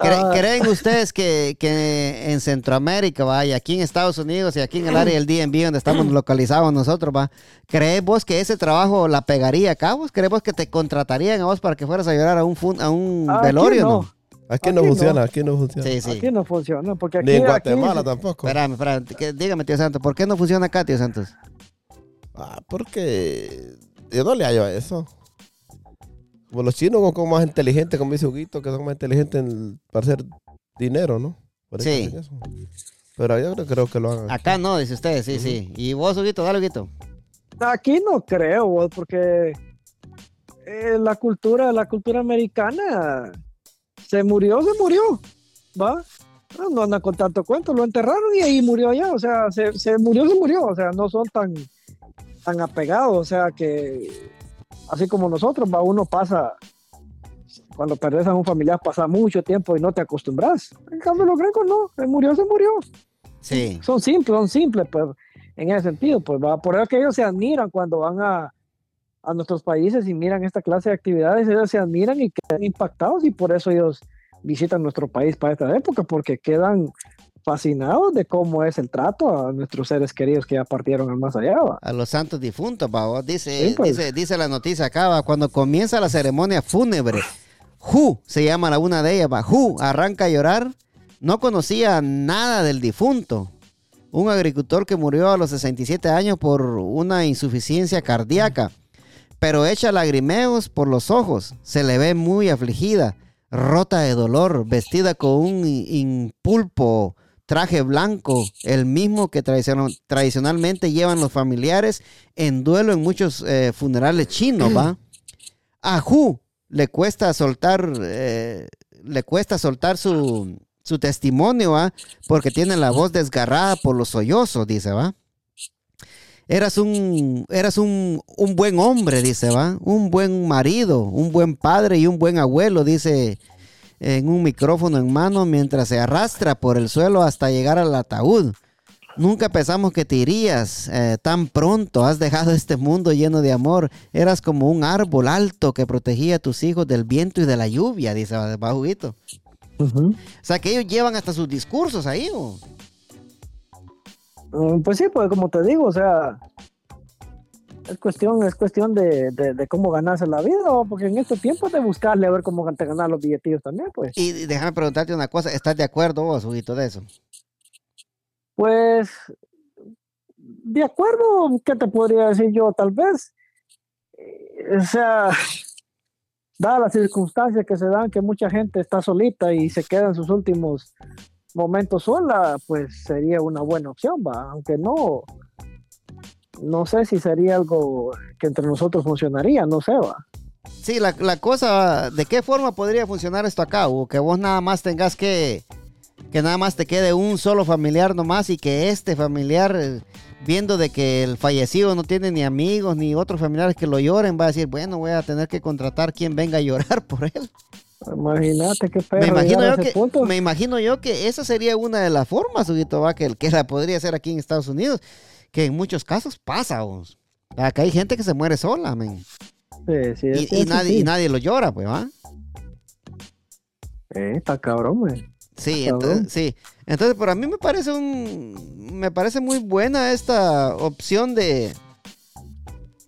Ah. ¿creen ustedes que, que en Centroamérica, va, y aquí en Estados Unidos y aquí en el área del DMV donde estamos localizados nosotros, va, ¿crees vos que ese trabajo la pegaría acá? ¿Vos crees vos que te contratarían a vos para que fueras a llorar a un, fun- a un velorio? no. No. Aquí no Aquí no. funciona, aquí no funciona. Sí, sí. Aquí no funciona, porque aquí... Ni en aquí- Guatemala tampoco. Espérame, espérame, dígame, tío Santos, ¿por qué no funciona acá, tío Santos? Ah, porque yo no le hallo a eso. Como los chinos son como más inteligentes, como dice Huguito, que son más inteligentes en- para hacer dinero, ¿no? Por Sí. eso. Pero yo no creo que lo hagan. Acá no, dice usted, sí, sí. ¿Y vos, Huguito, dale, Huguito? Aquí no creo, vos, porque eh, la cultura, la cultura americana se murió, se murió, ¿va? No, no andan con tanto cuento, lo enterraron y ahí murió allá, o sea, se, se murió, se murió, o sea, no son tan, tan apegados, o sea, que así como nosotros, va, uno pasa, cuando perdés a un familiar pasa mucho tiempo y no te acostumbras. En cambio, los gringos no, se murió, se murió Sí. son simples, son simples, pues, en ese sentido, pues, va. Por eso que ellos se admiran cuando van a, a nuestros países y miran esta clase de actividades, ellos se admiran y quedan impactados y por eso ellos visitan nuestro país para esta época, porque quedan fascinados de cómo es el trato a nuestros seres queridos que ya partieron al más allá, va. A los santos difuntos, va. Dice, Sí, pues. dice, dice la noticia acá, va, cuando comienza la ceremonia fúnebre, Hu se llama la una de ellas, va, Hu arranca a llorar, no conocía nada del difunto. Un agricultor que murió a los 67 años por una insuficiencia cardíaca, pero echa lagrimeos por los ojos, se le ve muy afligida, rota de dolor, vestida con un impulpo traje blanco, el mismo que tradicional- tradicionalmente llevan los familiares en duelo en muchos eh, funerales chinos, ¿va? A Hu le cuesta soltar, eh, le cuesta soltar su, su testimonio, ¿va? Porque tiene la voz desgarrada por los sollozos, dice, ¿va? Eras un, eras un, un buen hombre, dice, ¿va? Un buen marido, un buen padre y un buen abuelo, dice en un micrófono en mano mientras se arrastra por el suelo hasta llegar al ataúd. Nunca pensamos que te irías eh, tan pronto. Has dejado este mundo lleno de amor. Eras como un árbol alto que protegía a tus hijos del viento y de la lluvia, dice Bajuguito. O sea que ellos llevan hasta sus discursos ahí. ¿o? Mm, Pues sí, pues como te digo, o sea, es cuestión, es cuestión de, de- de cómo ganarse la vida, porque en este tiempo es de buscarle a ver cómo te ganar los billetillos también, pues. Y déjame preguntarte una cosa. ¿Estás de acuerdo vos, Huguito, de eso? Pues, de acuerdo, ¿qué te podría decir yo? Tal vez, eh, o sea, dadas las circunstancias que se dan, que mucha gente está solita y se queda en sus últimos momentos sola, pues sería una buena opción, va, aunque no, no sé si sería algo que entre nosotros funcionaría, no sé, va. Sí, la, la cosa, ¿de qué forma podría funcionar esto acá? O que vos nada más tengas que, que nada más te quede un solo familiar nomás y que este familiar, eh, viendo de que el fallecido no tiene ni amigos ni otros familiares que lo lloren, va a decir, bueno, voy a tener que contratar quien venga a llorar por él. Imagínate qué feo. Me imagino, yo que, punto. me imagino yo que esa sería una de las formas, Huguito, va, que, que la podría hacer aquí en Estados Unidos, que en muchos casos pasa, vos. Acá hay gente que se muere sola, men. Sí, sí, Y, y nadie, y nadie lo llora, pues, ¿va? Eh, está cabrón, güey. Sí, Cabrón. entonces, sí. Entonces, por a mí me parece un, me parece muy buena esta opción de,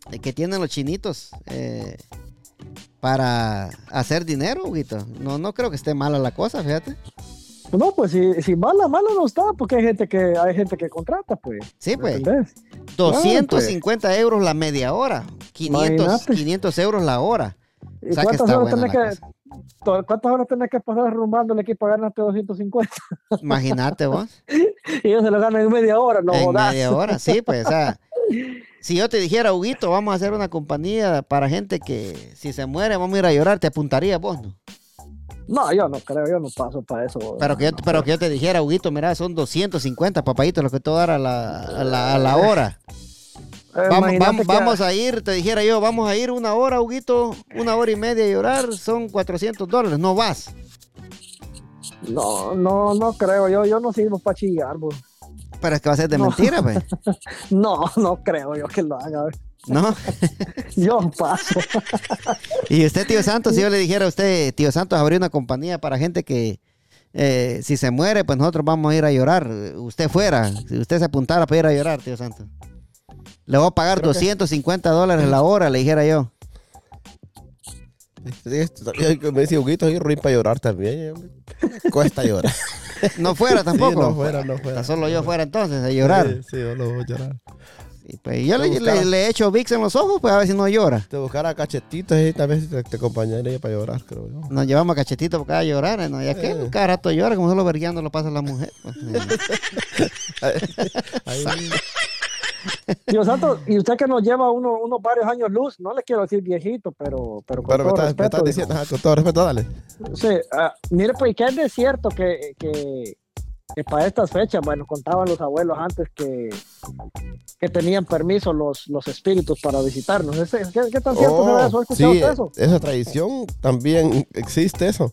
de que tienen los chinitos eh, para hacer dinero, Huguito. No, no creo que esté mala la cosa, fíjate. No, pues si, si mala, mala no está, porque hay gente que hay gente que contrata, pues. Sí, ¿me pues. entendés? 250 euros la media hora, 500, Imagínate. 500 euros la hora. ¿Y O sea cuántas horas tenés que, cuántas horas tenés que pasar rumbándole aquí para ganarte 250? Imagínate vos. y ellos se lo ganan en media hora, no en jodas. media hora, sí, pues, o sea, si yo te dijera, Huguito, vamos a hacer una compañía para gente que si se muere vamos a ir a llorar, te apuntaría vos, ¿no? No, yo no creo, yo no paso para eso. Pero que yo, pero que yo te dijera, Huguito, mira, son 250 papaditos lo que te voy a dar a la, a la, a la hora. Eh, Vamos, vamos, vamos a ir, te dijera yo, vamos a ir una hora, Huguito, una hora y media a llorar, son 400 dólares, no vas. No, no, no creo, yo, yo no sirvo para chillar, bro. Pero es que va a ser de No. mentira, pues. No, no creo yo que lo haga. ¿No? yo paso. y usted, tío Santos, si yo le dijera a usted, tío Santos, abrir una compañía para gente que eh, si se muere, pues nosotros vamos a ir a llorar. Usted fuera, si usted se apuntara para ir a llorar, tío Santos. Le voy a pagar 250 dólares la hora, le dijera yo. Me dice Huguito, yo ruin para llorar también. Cuesta llorar. No fuera tampoco. no fuera, no fuera. Solo yo fuera entonces a llorar. Sí, sí yo lo voy a llorar. Pues yo le, le, le, echo VIX en los ojos, pues a ver si no llora. Te buscara cachetitos y tal vez te, te acompañaría para llorar, creo yo. Nos llevamos a cachetitos para llorar, ¿no? Ya que eh. cada rato llora, como solo verguiando lo pasa la mujer. ahí, Dios santo, y usted que nos lleva uno, unos varios años luz, no le quiero decir viejito, pero, pero con todo respeto. Me estás diciendo, con todo respeto, dale. Sí, uh, mire, pues que es de cierto que, que, que, para estas fechas, bueno, contaban los abuelos antes que, que tenían permiso los, los espíritus para visitarnos. ¿Qué, qué tan cierto oh, eso? ¿Escuchado sí, eso? Esa tradición también existe eso.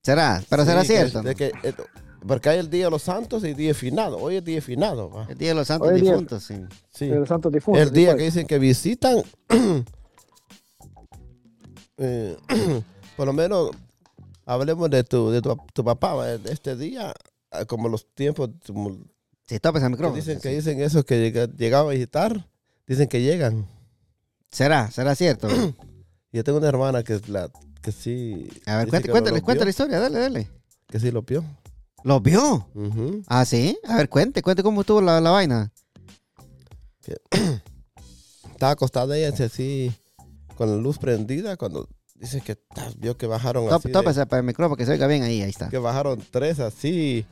¿Será? ¿Pero será cierto? De que, eh, porque hay el Día de los Santos y el Día de Finado. Hoy es Día de Finado. ¿va? El Día de los Santos Difuntos, sí. sí. De los Santos Difuntos. El día que dicen que visitan, eh, por lo menos, hablemos de tu, de tu, tu papá, este día, como los tiempos... Como, si topes el micrófono. Dicen que dicen eso, que llega, llegaba a visitar, dicen que llegan. ¿Será? ¿Será cierto? Yo tengo una hermana que, la, que sí... A ver, cuéntale, cuéntale, cuéntale la historia, dale, dale. Que sí lo vio. ¿Lo vio? Ah, sí. A ver, cuente, cuente cómo estuvo la, la vaina. Estaba acostada ella así, con la luz prendida, cuando dice que vio que bajaron Top, así. Tópese para el micrófono que se oiga bien ahí, ahí está. Que bajaron tres así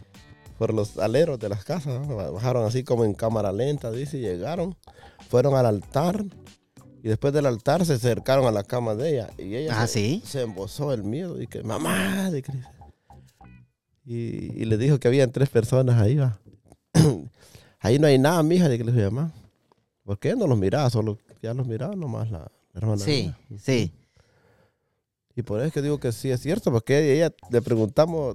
por los aleros de las casas. ¿no? Bajaron así como en cámara lenta, dice, y llegaron, fueron al altar. Y después del altar se acercaron a la cama de ella. Y ella ah, se, ¿sí? se embozó el miedo. Y que, mamá, de Cristo. Y, y, le dijo que habían tres personas ahí, va. ahí no hay nada, mija, de que les mamá. ¿Por qué no los miraba? Solo ya los miraba nomás la, la hermana. Sí, mía. sí. Y por eso es que digo que sí es cierto, porque ella le preguntamos,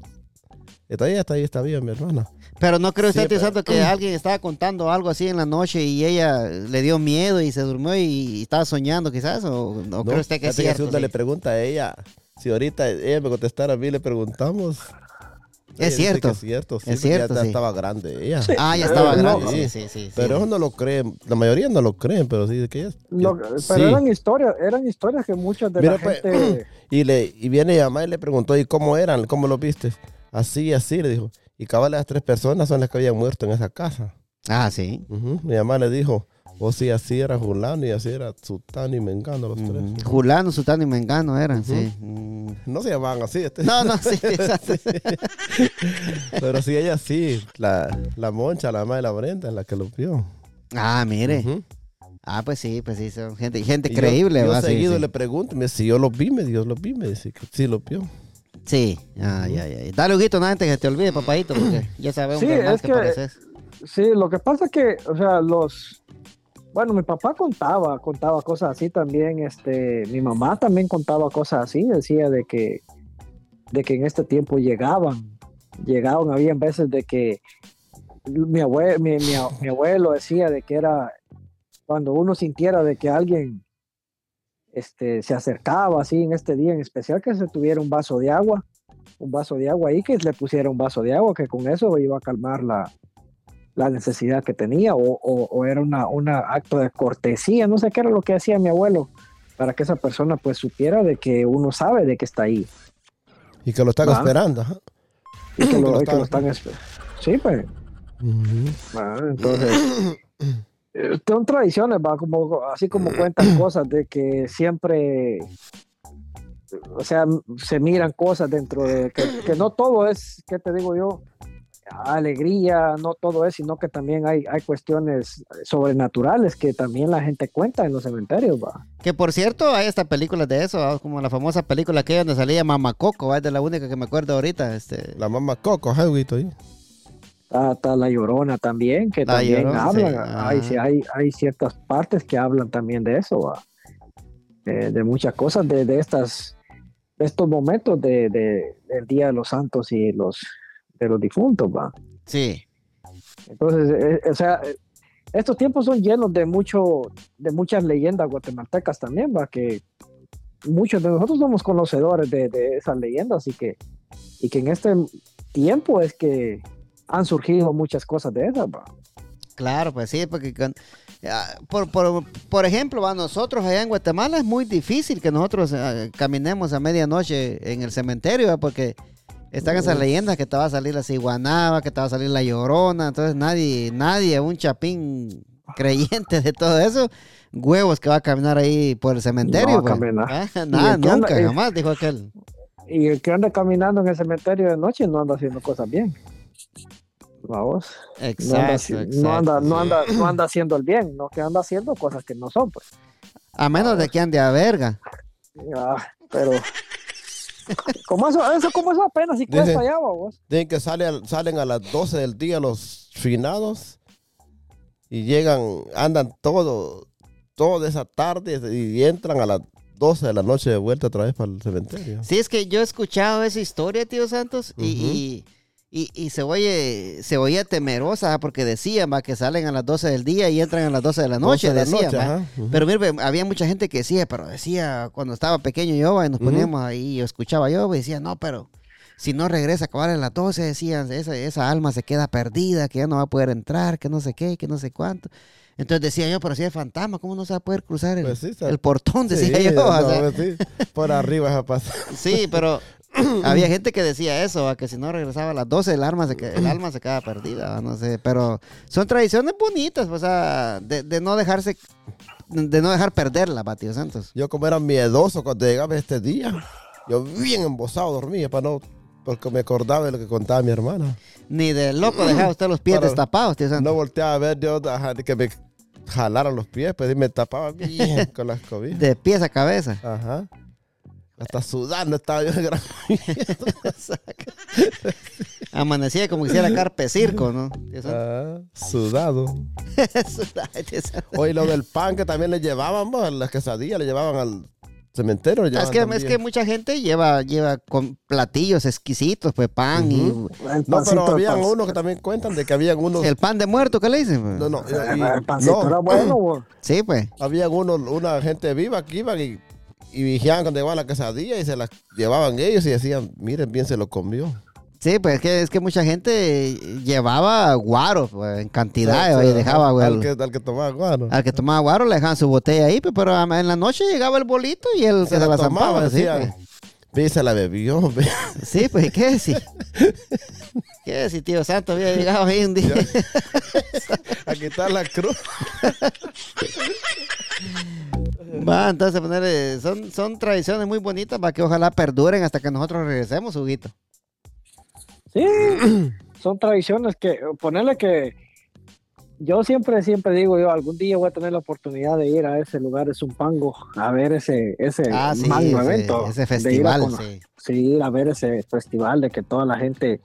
está ahí, está ahí, está bien, mi hermana. Pero no creo sí, pero... que alguien estaba contando algo así en la noche y ella le dio miedo y se durmió y estaba soñando quizás, o no, no cree usted que es cierto. Que sí. le pregunta a ella, si ahorita ella me contestara a mí, le preguntamos, es cierto. es cierto, sí, es cierto. Ya, sí. estaba grande ella. Sí, ah, ya estaba grande. No, sí, sí, sí. Pero eso no lo creen. La mayoría no lo creen, pero sí que ella. Lo, pero eran historias, eran historias que muchas de Mira, la pues, gente. Y, le, y viene y le preguntó, ¿y cómo eran? ¿Cómo lo viste? Así, así, le dijo. Y cabal las tres personas son las que habían muerto en esa casa. Ah, sí. Uh -huh. Mi mamá le dijo, o si así era Julano y así era Sutano y Mengano los tres. Mm, Julano, Sutano y Mengano eran, uh -huh. sí. Mm. No se llamaban así. Este. No, no, sí, exacto. Pero sí, ella sí, la, la Moncha, la madre de la Brenda, es la que lo vio. Ah, mire. Uh -huh. Ah, pues sí, pues sí, son gente, gente y creíble. Yo, yo ¿va? seguido sí, le pregunto, me si yo lo vi, me Dios lo vi, me dice que sí lo vio. Sí, ay, ay, ay. Dale, Huguito, no antes que te olvide, papadito, porque ya sabemos sí, que, es que, pareces. Sí, lo que pasa es que, o sea, los, bueno, mi papá contaba, contaba cosas así también, este, mi mamá también contaba cosas así, decía de que, de que en este tiempo llegaban, llegaban, había veces de que mi abuelo, mi, mi, mi abuelo decía de que era cuando uno sintiera de que alguien este, se acercaba así en este día en especial, que se tuviera un vaso de agua, un vaso de agua ahí, que le pusiera un vaso de agua, que con eso iba a calmar la, la necesidad que tenía, o, o, o era una, una acto de cortesía, no sé qué era lo que hacía mi abuelo, para que esa persona pues supiera de que uno sabe de que está ahí. Y que lo están ¿Va? esperando. Y que lo, que lo están esperando. Sí, pues. Uh -huh. entonces... son tradiciones, va, como, así como cuentan cosas de que siempre, o sea, se miran cosas dentro de, que, que no todo es, ¿qué te digo yo? alegría, no todo es, sino que también hay, hay cuestiones sobrenaturales que también la gente cuenta en los cementerios, va. Que por cierto, hay esta película de eso, ¿va? como la famosa película que donde salía Mama Coco, es de la única que me acuerdo ahorita. Este... La Mama Coco, Jaguito ahí. Está, está, la llorona también, que la también llorona. Sí. Ah. Hay, sí, hay, hay ciertas partes que hablan también de eso, ¿va? Eh, de muchas cosas, de, de estas de estos momentos de, de, del Día de los Santos y los de los difuntos, va. Sí. Entonces, eh, o sea, estos tiempos son llenos de mucho, de muchas leyendas guatemaltecas también, va, que muchos de nosotros somos conocedores de, de esas leyendas y que, y que en este tiempo es que han surgido muchas cosas de esas, va. Claro, pues sí, porque con- ah, por, por, por ejemplo, a nosotros allá en Guatemala es muy difícil que nosotros ah, caminemos a medianoche en el cementerio, ¿va? porque están esas leyendas que te va a salir la ciguanaba, que te va a salir la llorona, entonces nadie, nadie, un chapín creyente de todo eso, huevos que va a caminar ahí por el cementerio. No pues. caminar. Ah, Nada, anda- nunca, eh, jamás, dijo aquel. Y el que anda caminando en el cementerio de noche no anda haciendo cosas bien. Vamos. No anda, Exacto, exacto. no, anda, no, anda, no anda haciendo el bien, no que anda haciendo cosas que no son, pues. A menos de que ande a verga. Ah, pero. Como eso, eso, como eso apenas si cuesta Dice- ya, vos. Dicen que sale al- salen a las 12 del día los finados y llegan, andan todo, toda esa tarde y entran a las 12 de la noche de vuelta otra vez para el cementerio. Sí, es que yo he escuchado esa historia, tío Santos, y, y, y- y se oye, se oía temerosa porque decían va, que salen a las 12 del día y entran a las 12 de la noche, 12 de la decían, noche. Pero mire, había mucha gente que decía, pero decía, cuando estaba pequeño yo, va, y nos poníamos ahí, yo escuchaba yo, y decía, no, pero si no regresa a acabar a las 12, decían, esa, esa alma se queda perdida, que ya no va a poder entrar, que no sé qué, que no sé cuánto. Entonces decía yo, pero si es fantasma, ¿cómo no se va a poder cruzar el, Pues sí, el portón? Decía Sí, yo. o no, sea. sí, por arriba esa pasa. Sí, pero había gente que decía eso, a que si no regresaba a las 12 el alma se, el alma se quedaba perdida, va, no sé, pero son tradiciones bonitas, o sea, de, de no dejarse, de no dejar perderla, va, tío Santos. Yo como era miedoso cuando llegaba este día, yo bien embosado dormía para no, porque me acordaba de lo que contaba mi hermana. Ni de loco dejaba usted los pies destapados, tío Santos. No volteaba a ver yo que me jalaran los pies, pues y me tapaba bien con las cobijas. De pies a cabeza. Ajá. Hasta sudando estaba yo de gran Amanecía como que hiciera carpe circo, ¿no? Ah, sudado. Oye, lo del pan que también le llevaban, pues, las quesadillas le llevaban al cementerio. Es que, es que mucha gente lleva, lleva con platillos exquisitos, pues pan. El No, pero habían unos que también cuentan de que habían unos... y el pan de muerto, ¿qué le dicen? pues? No, no, y- y- El pancito no, era bueno, vos. Sí, pues. habían unos, una gente viva que iban y, y vigiaban cuando llevaban la quesadilla y se las llevaban ellos y decían, miren, bien se lo comió. Sí, pues es que, es que mucha gente llevaba guaro pues, en cantidad Sí, y dejaba al, que, al que tomaba guano. al que tomaba guaro le dejaban su botella ahí, pues, pero en la noche llegaba el bolito y él se, la zampaba. Sí, decían, "Ve, se la bebió. ve". pues. Sí, pues, ¿qué decir? ¿Qué decir, tío Santo? Había llegado ahí un día. a quitar la cruz. Va, entonces ponerle, son, son tradiciones muy bonitas para que ojalá perduren hasta que nosotros regresemos, Huguito. Sí, son tradiciones que, ponerle que yo siempre, siempre digo yo, algún día voy a tener la oportunidad de ir a ese lugar de Zumpango a ver ese, ese Ah, sí, magno ese, evento. ese de ir a festival, sí. sí, ir a ver ese festival de que toda la gente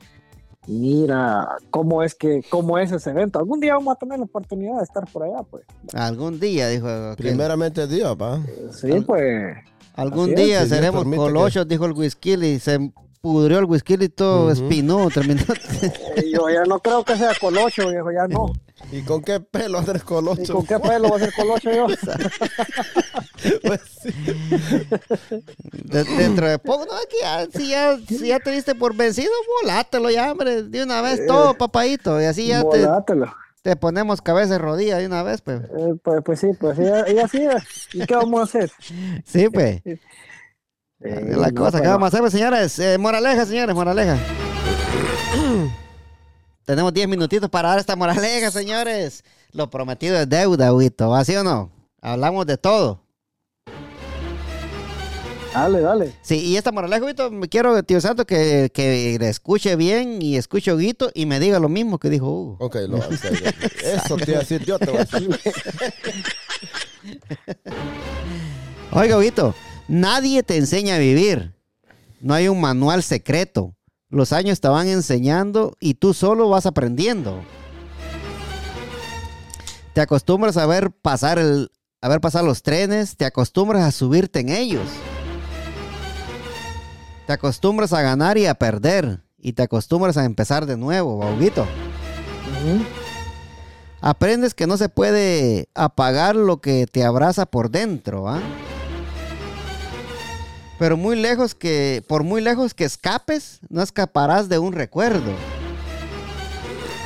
mira cómo es que, cómo es ese evento. Algún día vamos a tener la oportunidad de estar por allá, pues. Algún día, dijo. aquel. Primeramente Dios, pa. Sí, pues. Algún día seremos colochos, dijo el whisky, y se pudrió el whisky y todo Ujú. espinó, terminó. Yo ya no creo que sea colocho, viejo, ya no. ¿Y con qué pelo ¿Y Colocho? con qué pelo va a ser colocho yo? Pues sí. De- dentro de poco, no, es que ya, si, ya, si ya te diste por vencido, volátelo ya, hombre, de una vez todo, papadito, y así ya te, Volátelo. te ponemos cabeza y rodilla de una vez, pues. Eh, pues, pues sí, pues y, y así. ¿Y qué vamos a hacer? Sí, pues. Eh, la no, cosa que vamos a hacer, señores. Eh, moraleja, señores, moraleja. Tenemos 10 minutitos para dar esta moraleja, señores. Lo prometido es deuda, Huito, ¿va sí o no? Hablamos de todo. Dale, dale. Sí, y esta moraleja, Huito, me quiero, tío Santo, que, que le escuche bien y escuche a Huguito y me diga lo mismo que dijo Hugo. Ok, lo voy a hacer. Eso te iba a decir, yo te voy a decir. Oiga, Huguito, nadie te enseña a vivir. No hay un manual secreto. Los años te van enseñando y tú solo vas aprendiendo. Te acostumbras a ver pasar el, a ver pasar los trenes, te acostumbras a subirte en ellos. Te acostumbras a ganar y a perder y te acostumbras a empezar de nuevo, Huguito. Ujú. aprendes que no se puede apagar lo que te abraza por dentro, ¿ah? Pero muy lejos que, por muy lejos que escapes, no escaparás de un recuerdo.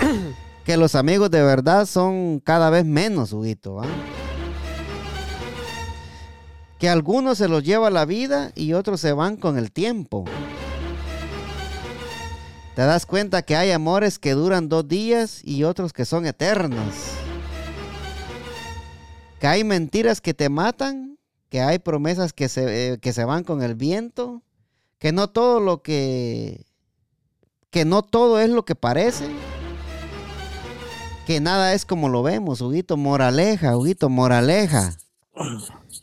que los amigos de verdad son cada vez menos, Huguito, ¿ah? Que algunos se los lleva la vida y otros se van con el tiempo. Te das cuenta que hay amores que duran dos días y otros que son eternos. Que hay mentiras que te matan, que hay promesas que se, eh, que se van con el viento, que no todo lo que... que no todo es lo que parece, que nada es como lo vemos, Huguito, moraleja, Huguito, moraleja.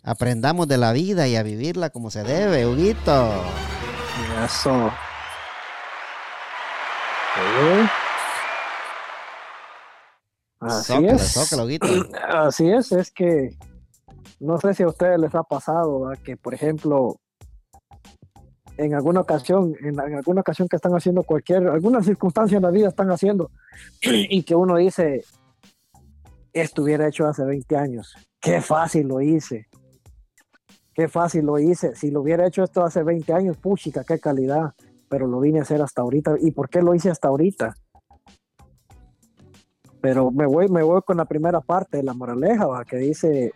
Aprendamos de la vida y a vivirla como se debe, Huguito. Eso. Así es. Así es, es que no sé si a ustedes les ha pasado que, por ejemplo, en alguna ocasión, en, alguna ocasión que están haciendo cualquier, alguna circunstancia en la vida están haciendo y que uno dice, esto hubiera hecho hace 20 años, qué fácil lo hice, qué fácil lo hice, si lo hubiera hecho esto hace 20 años, puchica, qué calidad pero lo vine a hacer hasta ahorita. ¿Y por qué lo hice hasta ahorita? Pero me voy, me voy con la primera parte de la moraleja, que dice,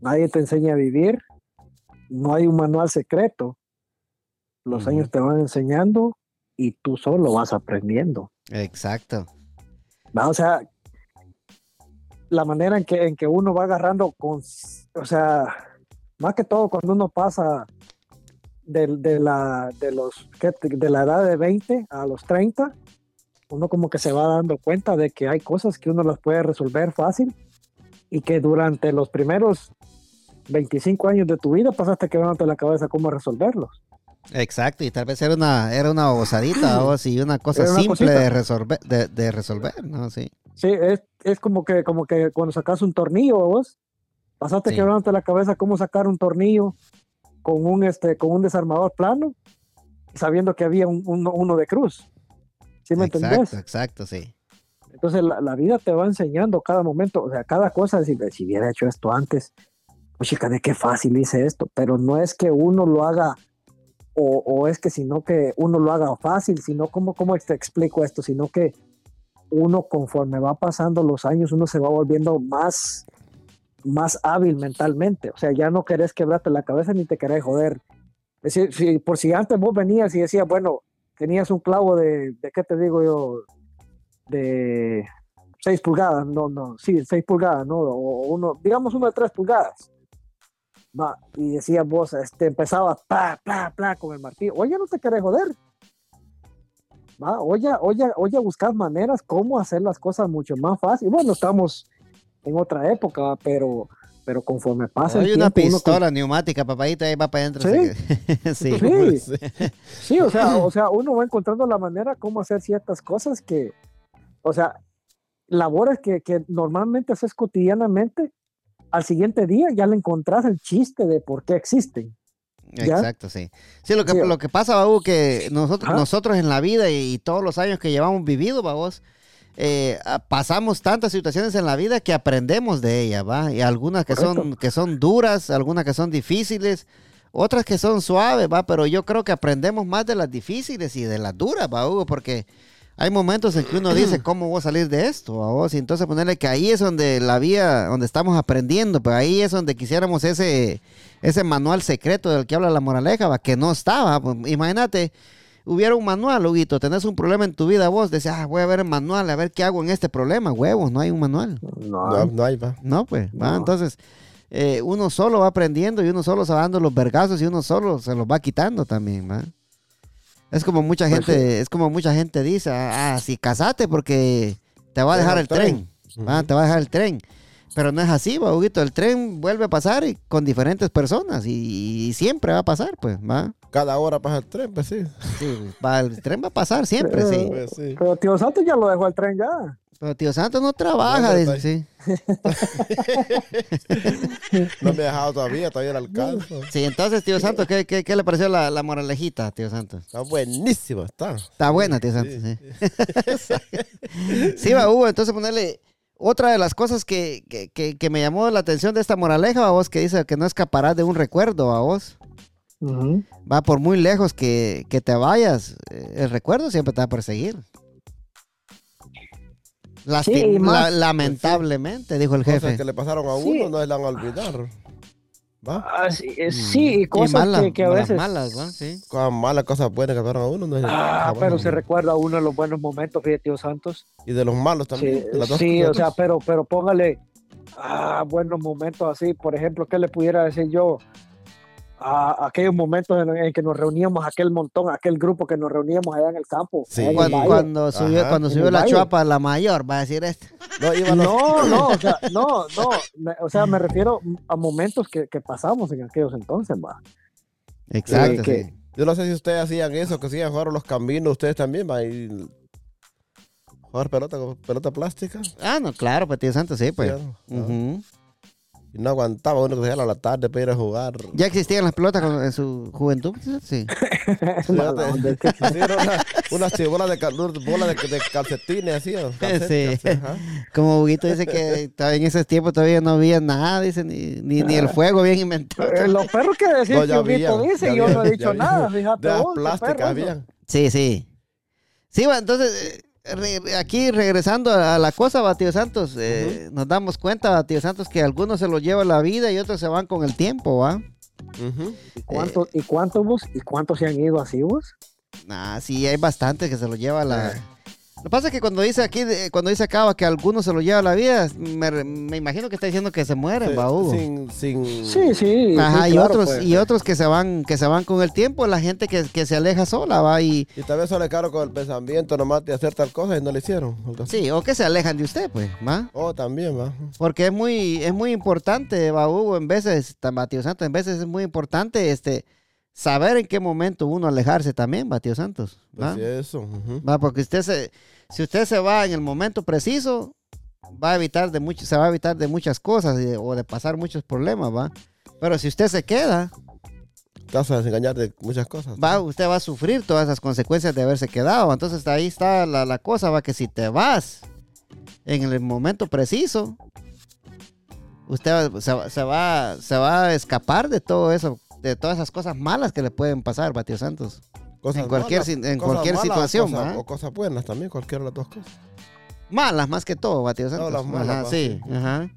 nadie te enseña a vivir, no hay un manual secreto, los años te van enseñando y tú solo vas aprendiendo. Exacto. o sea, la manera en que, en que uno va agarrando con, o sea, más que todo cuando uno pasa de, la, de, los, de la edad de 20 a los 30, uno como que se va dando cuenta de que hay cosas que uno las puede resolver fácil y que durante los primeros 25 años de tu vida pasaste quedándote la cabeza cómo resolverlos. Exacto, y tal vez era una, era una osadita o así, una cosa simple de resolver, de, resolver, ¿no? Sí, sí es, es, como, que, como que cuando sacas un tornillo vos, pasaste quedándote la cabeza cómo sacar un tornillo con un, este, con un desarmador plano, sabiendo que había un, uno de cruz. ¿Sí me exacto, entendés? Exacto, sí. Entonces la, vida te va enseñando cada momento, o sea, cada cosa, si, si hubiera hecho esto antes, pues chica, de qué fácil hice esto, pero no es que uno lo haga o, es que sino que uno lo haga fácil, sino como, ¿cómo te explico esto? Sino que uno conforme va pasando los años, uno se va volviendo más más hábil mentalmente. O sea, ya no querés quebrarte la cabeza ni te querés joder. Es decir, si, por si antes vos venías y decías, bueno, tenías un clavo de, de ¿qué te digo yo? De 6 pulgadas, no, no, sí, 6 pulgadas, ¿no? O uno, digamos uno de 3 pulgadas. Va, y decías vos, este, empezaba pa, pa, pa con el martillo. Oye, no te querés joder. Va, oye, oye, oye, buscar maneras cómo hacer las cosas mucho más fácil. Bueno, estamos en otra época, pero pero conforme pasa Hay una pistola neumática, papadita, ahí va para adentro. ¿Sí? sí. sí. o sea, o sea, uno va encontrando la manera cómo hacer ciertas cosas que, o sea, labores que, que normalmente haces cotidianamente, al siguiente día ya le encontrás el chiste de por qué existen. Exacto, sí. Sí, lo que, lo que pasa, Babu, que nosotros, nosotros en la vida y, todos los años que llevamos vivido, vos eh, pasamos tantas situaciones en la vida que aprendemos de ellas, ¿va? Y algunas que son, que son duras, algunas que son difíciles, otras que son suaves, ¿va? Pero yo creo que aprendemos más de las difíciles y de las duras, ¿va, Hugo? Porque hay momentos en que uno dice, ¿cómo voy a salir de esto? vos? Y entonces ponerle que ahí es donde la vía, donde estamos aprendiendo, pero ahí es donde quisiéramos ese, ese manual secreto del que habla la moraleja, ¿va? Que no estaba. Pues, imagínate hubiera un manual, Huguito, tenés un problema en tu vida vos, decís, ah, voy a ver el manual, a ver qué hago en este problema, huevos, no hay un manual. No, no, hay, va. No, pues, va, entonces, eh, uno solo va aprendiendo y uno solo se va dando los vergazos y uno solo se los va quitando también, va. Es como mucha pues gente, es como mucha gente dice, ah, si casate porque te va a dejar el tren, te va a dejar el tren. Pero no es así, va, Huguito. El tren vuelve a pasar y, con diferentes personas y, siempre va a pasar, pues, va. Cada hora pasa el tren, pues sí. Sí, va, el tren va a pasar siempre, sí. Pues, pero tío Santos ya lo dejó el tren ya. Pero tío Santos no trabaja, dice, sí. no me ha dejado todavía, todavía el alcance. Sí, entonces, tío Santos, ¿qué, qué, qué le pareció la, la, moralejita, tío Santos? Está buenísimo, está. Está buena, tío Santos, sí. Sí, sí va, Hugo, entonces ponerle otra de las cosas que, que, que, que me llamó la atención de esta moraleja, a vos, que dice que no escaparás de un recuerdo, a vos. Va por muy lejos que, que te vayas, el recuerdo siempre te va a perseguir. Lasti- Sí, y la- lamentablemente, dijo el Cosas jefe. que le pasaron a Sí. uno no se la van a olvidar. ¿Va? Ah, sí, eh, sí, y cosas mala- que, que a las veces... malas, ¿va? Sí. Cosas malas, cosas buenas que pasaron a uno no se Ah, jamás pero se recuerda uno de los buenos momentos, fíjate, tío Santos. Y de los malos también. Sí, de las dos sí, o cosas. sea, pero, pero póngale ah, buenos momentos así. Por ejemplo, ¿qué le pudiera decir yo? A aquellos momentos en, en que nos reuníamos, aquel montón, aquel grupo que nos reuníamos allá en el campo. Sí. en el Cuando, valle. cuando subió, Ajá, cuando subió el la chuapa la mayor, va a decir esto. No, los- No, no, o sea, no, no, me- o sea, me refiero a momentos que, que pasamos en aquellos entonces, va. Exacto, que- sí. Yo no sé si ustedes hacían eso, que hacían jugar los caminos, ustedes también, va, y jugar pelota, pelota plástica. Ah, no, claro, pues tío Santos, sí, pues. Sí, ah. Ujú. Y no aguantaba uno que se a la tarde para ir a jugar. ¿Ya existían las pelotas con- en su juventud? Sí. Era una- unas chibolas de, bolas de, de calcetines, así. ¿no? Calcetas, Sí. ajá. Como Huguito dice que en esos tiempos todavía no había nada, dice, ni, ni, ni el fuego bien inventado. Eh, los perros que decís No, que Huguito dice, ya yo había, no he dicho nada, fíjate De las vos, plásticas habían. Sí, sí. Sí, va, entonces, eh, re- aquí regresando a la cosa, Batido Santos, eh, nos damos cuenta, Batido Santos, que algunos se los lleva la vida y otros se van con el tiempo, ¿va? Ujú. ¿Y cuántos, ¿Y cuántos vos? ¿Y cuántos se han ido así vos? Nah, sí, hay bastantes que se los lleva la... Lo que pasa es que cuando dice aquí, de- cuando dice acá que algunos se los lleva la vida, me, me imagino que está diciendo que se mueren, Sí, va, Hugo. Sin, sin... Sí, sí. Ajá, sí, y claro, otros, pues. y otros que se van, que se van con el tiempo, la gente que, que se aleja sola, va, y Y tal vez solo caro con el pensamiento nomás de hacer tal cosa y no le hicieron. sí, o que se alejan de usted, pues, va. Oh, también, va. Porque es muy, es muy importante, va, Hugo, en veces, Tío Santos, en veces es muy importante, este, saber en qué momento uno alejarse también, va, Tío Santos, va. Pues eso. ujú. Va, porque usted se, si usted se va en el momento preciso, va a evitar de mucho, se va a evitar de muchas cosas y o de pasar muchos problemas, va. Pero si usted se queda, Te vas a desengañar de muchas cosas. va, usted va a sufrir todas esas consecuencias de haberse quedado. Entonces ahí está la, la cosa, va, que si te vas en el momento preciso, usted se, se va, se va a escapar de todo eso, de todas esas cosas malas que le pueden pasar, Batio Santos. Cosas en cualquier malas, en cualquier malas situación, cosas- ¿va? O cosas buenas también, cualquiera de las dos cosas. Malas más que todo, Batio Santos. las malas, Ajá, sí, sí. ajá.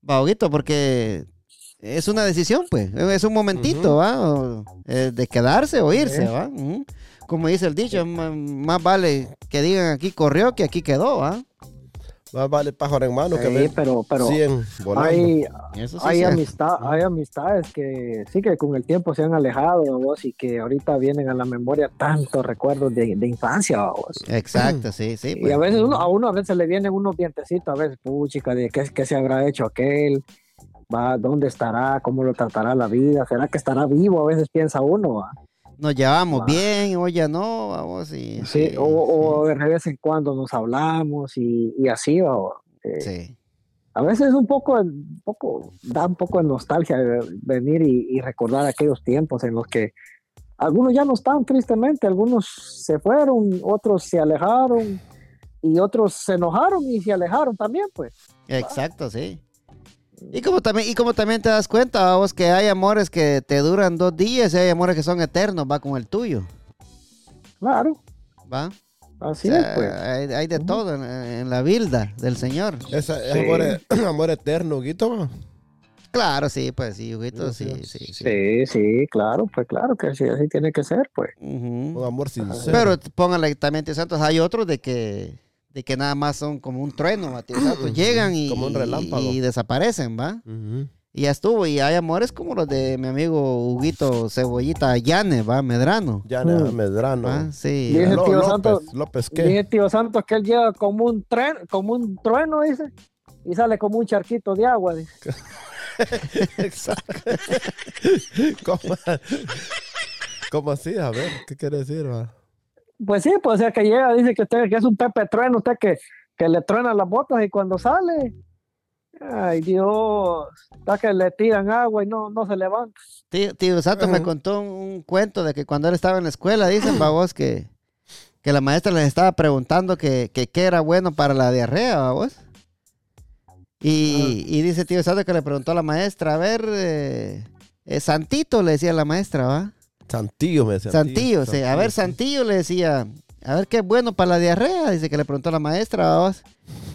Baguito, porque es una decisión, pues. Es un momentito, Ujú. ¿va? O, eh, de quedarse o irse. ¿va? Ujú. Como dice el dicho, más vale que digan aquí corrió que aquí quedó, ¿va? Más vale pájaro en mano que Sí, ver pero, pero 100 volando. hay, Eso sí hay, amistad, hay amistades que sí que con el tiempo se han alejado vos y que ahorita vienen a la memoria tantos recuerdos de, de infancia vos. Exacto, sí, sí. Y pues. a veces uno, a uno a veces le vienen unos dientecitos, a veces, puchica, de qué, qué se habrá hecho aquel, va, dónde estará, cómo lo tratará la vida, será que estará vivo, a veces piensa uno. va. Nos llevamos Ah. bien, o ya no, vamos, y... Sí, sí, o, o de vez en cuando nos hablamos y, y así, va, eh, sí. a veces un poco, un poco, da un poco de nostalgia venir y, y recordar aquellos tiempos en los que algunos ya no están tristemente, algunos se fueron, otros se alejaron y otros se enojaron y se alejaron también, pues. Exacto, sí. Y como también, y como también te das cuenta, vos, que hay amores que te duran dos días y hay amores que son eternos, va con el tuyo, Claro, va. así O sea, es, pues. hay, hay de todo en, en la vilda del Señor. Esa es Sí. amor, e- amor eterno, Guito. va. Claro, sí, pues sí, Huguito, sí, sí, sí. Sí, sí, claro, pues claro que sí, así tiene que ser, pues. Ujú. Un amor sincero. Pero póngale también, tío Santos, hay otros de que, de que nada más son como un trueno, ¿va, tío Santos. Llegan y, Como un relámpago. y desaparecen, ¿va? Y ya estuvo. Y hay amores como los de mi amigo Huguito Cebollita Llane, ¿va? Medrano. Ya Mm. Medrano. ¿va? Sí. Dije, Lo- tío López, Santos, López, ¿qué? Dije tío Santos que él llega como un tren, como un trueno, dice, y sale como un charquito de agua, dice. Exacto. ¿Cómo, ¿Cómo así? A ver, ¿qué quiere decir? va? Pues sí, pues o sea que llega, dice que usted que es un Pepe Trueno, usted que, que le truena las botas y cuando sale, ay Dios, está que le tiran agua y no, no se levanta. Tío, tío Santos me contó un, un cuento de que cuando él estaba en la escuela, dicen, va vos, que, que la maestra les estaba preguntando que, que qué era bueno para la diarrea, ¿va vos? Y, y dice tío Santo que le preguntó a la maestra, a ver, eh, eh, Santito le decía la maestra, ¿va? Santillo me decía. Santillo, sí. A ver, Santillo le decía, a ver qué es bueno para la diarrea, dice que le preguntó a la maestra, vamos.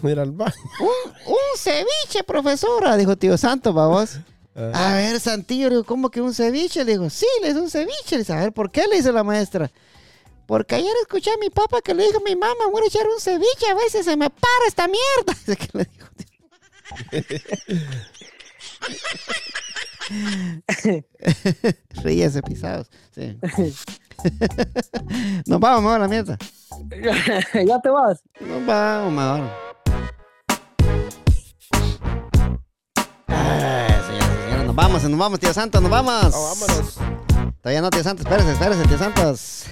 Mira al baño. Un, un ceviche, profesora, dijo tío Santo, vamos. A ver, Santillo, le digo, ¿cómo que un ceviche? Le digo, sí, le hizo un ceviche. Le dice, a ver, ¿por qué le hizo la maestra? Porque ayer escuché a mi papá que le dijo a mi mamá, voy a echar un ceviche, a ver si se me para esta mierda. Dice que le dijo, Ríese, pisados. Sí. Nos vamos mejor a la mierda. ya te vas. Nos vamos mejor. Ay, señoras y señores, nos vamos, nos vamos, tío Santos, nos vamos. No, vámonos. Todavía no, tío Santos, espérese, espérese, tío Santos.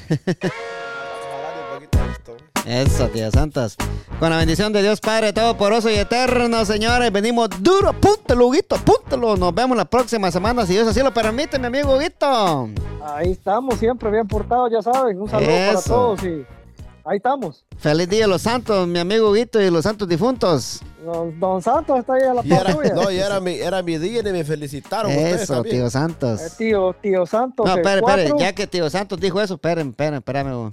Eso, tío Santos. Con la bendición de Dios Padre Todopoderoso y Eterno, señores, venimos duro. Apúntalo, Huguito, apúntalo. Nos vemos la próxima semana, si Dios así lo permite, mi amigo Huguito. Ahí estamos, siempre bien portados, ya saben. Un saludo para todos y ahí estamos. Feliz día de los santos, mi amigo Huguito y los santos difuntos. Don, don Santos está ahí a la tuya. no, y era mi, era mi día y me felicitaron Eso, tío Santos. Eh, tío, tío Santos. No, eh, espere, espere, cuatro. ya que tío Santos dijo eso, esperen, esperen, espérame.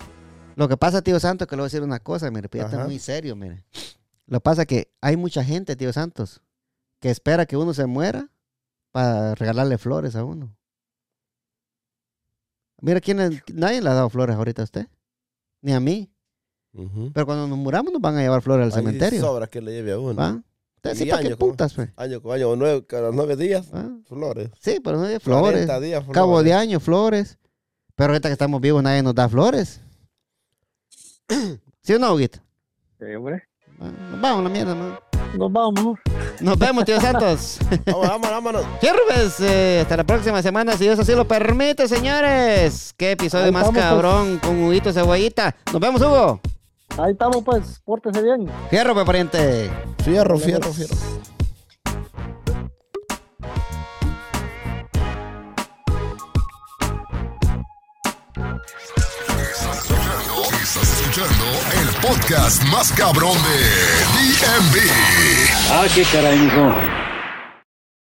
Lo que pasa, tío Santos, que le voy a decir una cosa, mire, pues ya está muy serio, mire. Lo que pasa es que hay mucha gente, tío Santos, que espera que uno se muera para regalarle flores a uno. Mira, quién es- nadie le ha dado flores ahorita a usted, ni a mí. Pero cuando nos muramos nos van a llevar flores al Ahí cementerio. sobra que le lleve a uno. ¿va? Sí, ¿para qué putas, pues? Año con año, nueve, cada nueve días, flores. Sí, pero no hay flores. 40 días, flores. Cabo de año, flores. Pero ahorita que estamos vivos nadie nos da flores. ¿Sí o no, Huguito? Sí, hombre. Nos vamos la mierda, ¿no? Nos vamos mejor. Nos vemos, tío Santos. Vamos, vámonos, vámonos. Fierro, pues, eh, hasta la próxima semana, si Dios así lo permite, señores. Qué episodio Ahí más estamos, pues. cabrón con Huguito Cebollita. Nos vemos, Hugo. Ahí estamos, pues. Pórtese bien. Fierro, pues, pariente. Fierro, fierro, fierro. Estás escuchando el podcast más cabrón de DMV. Ah, qué caray, mijo.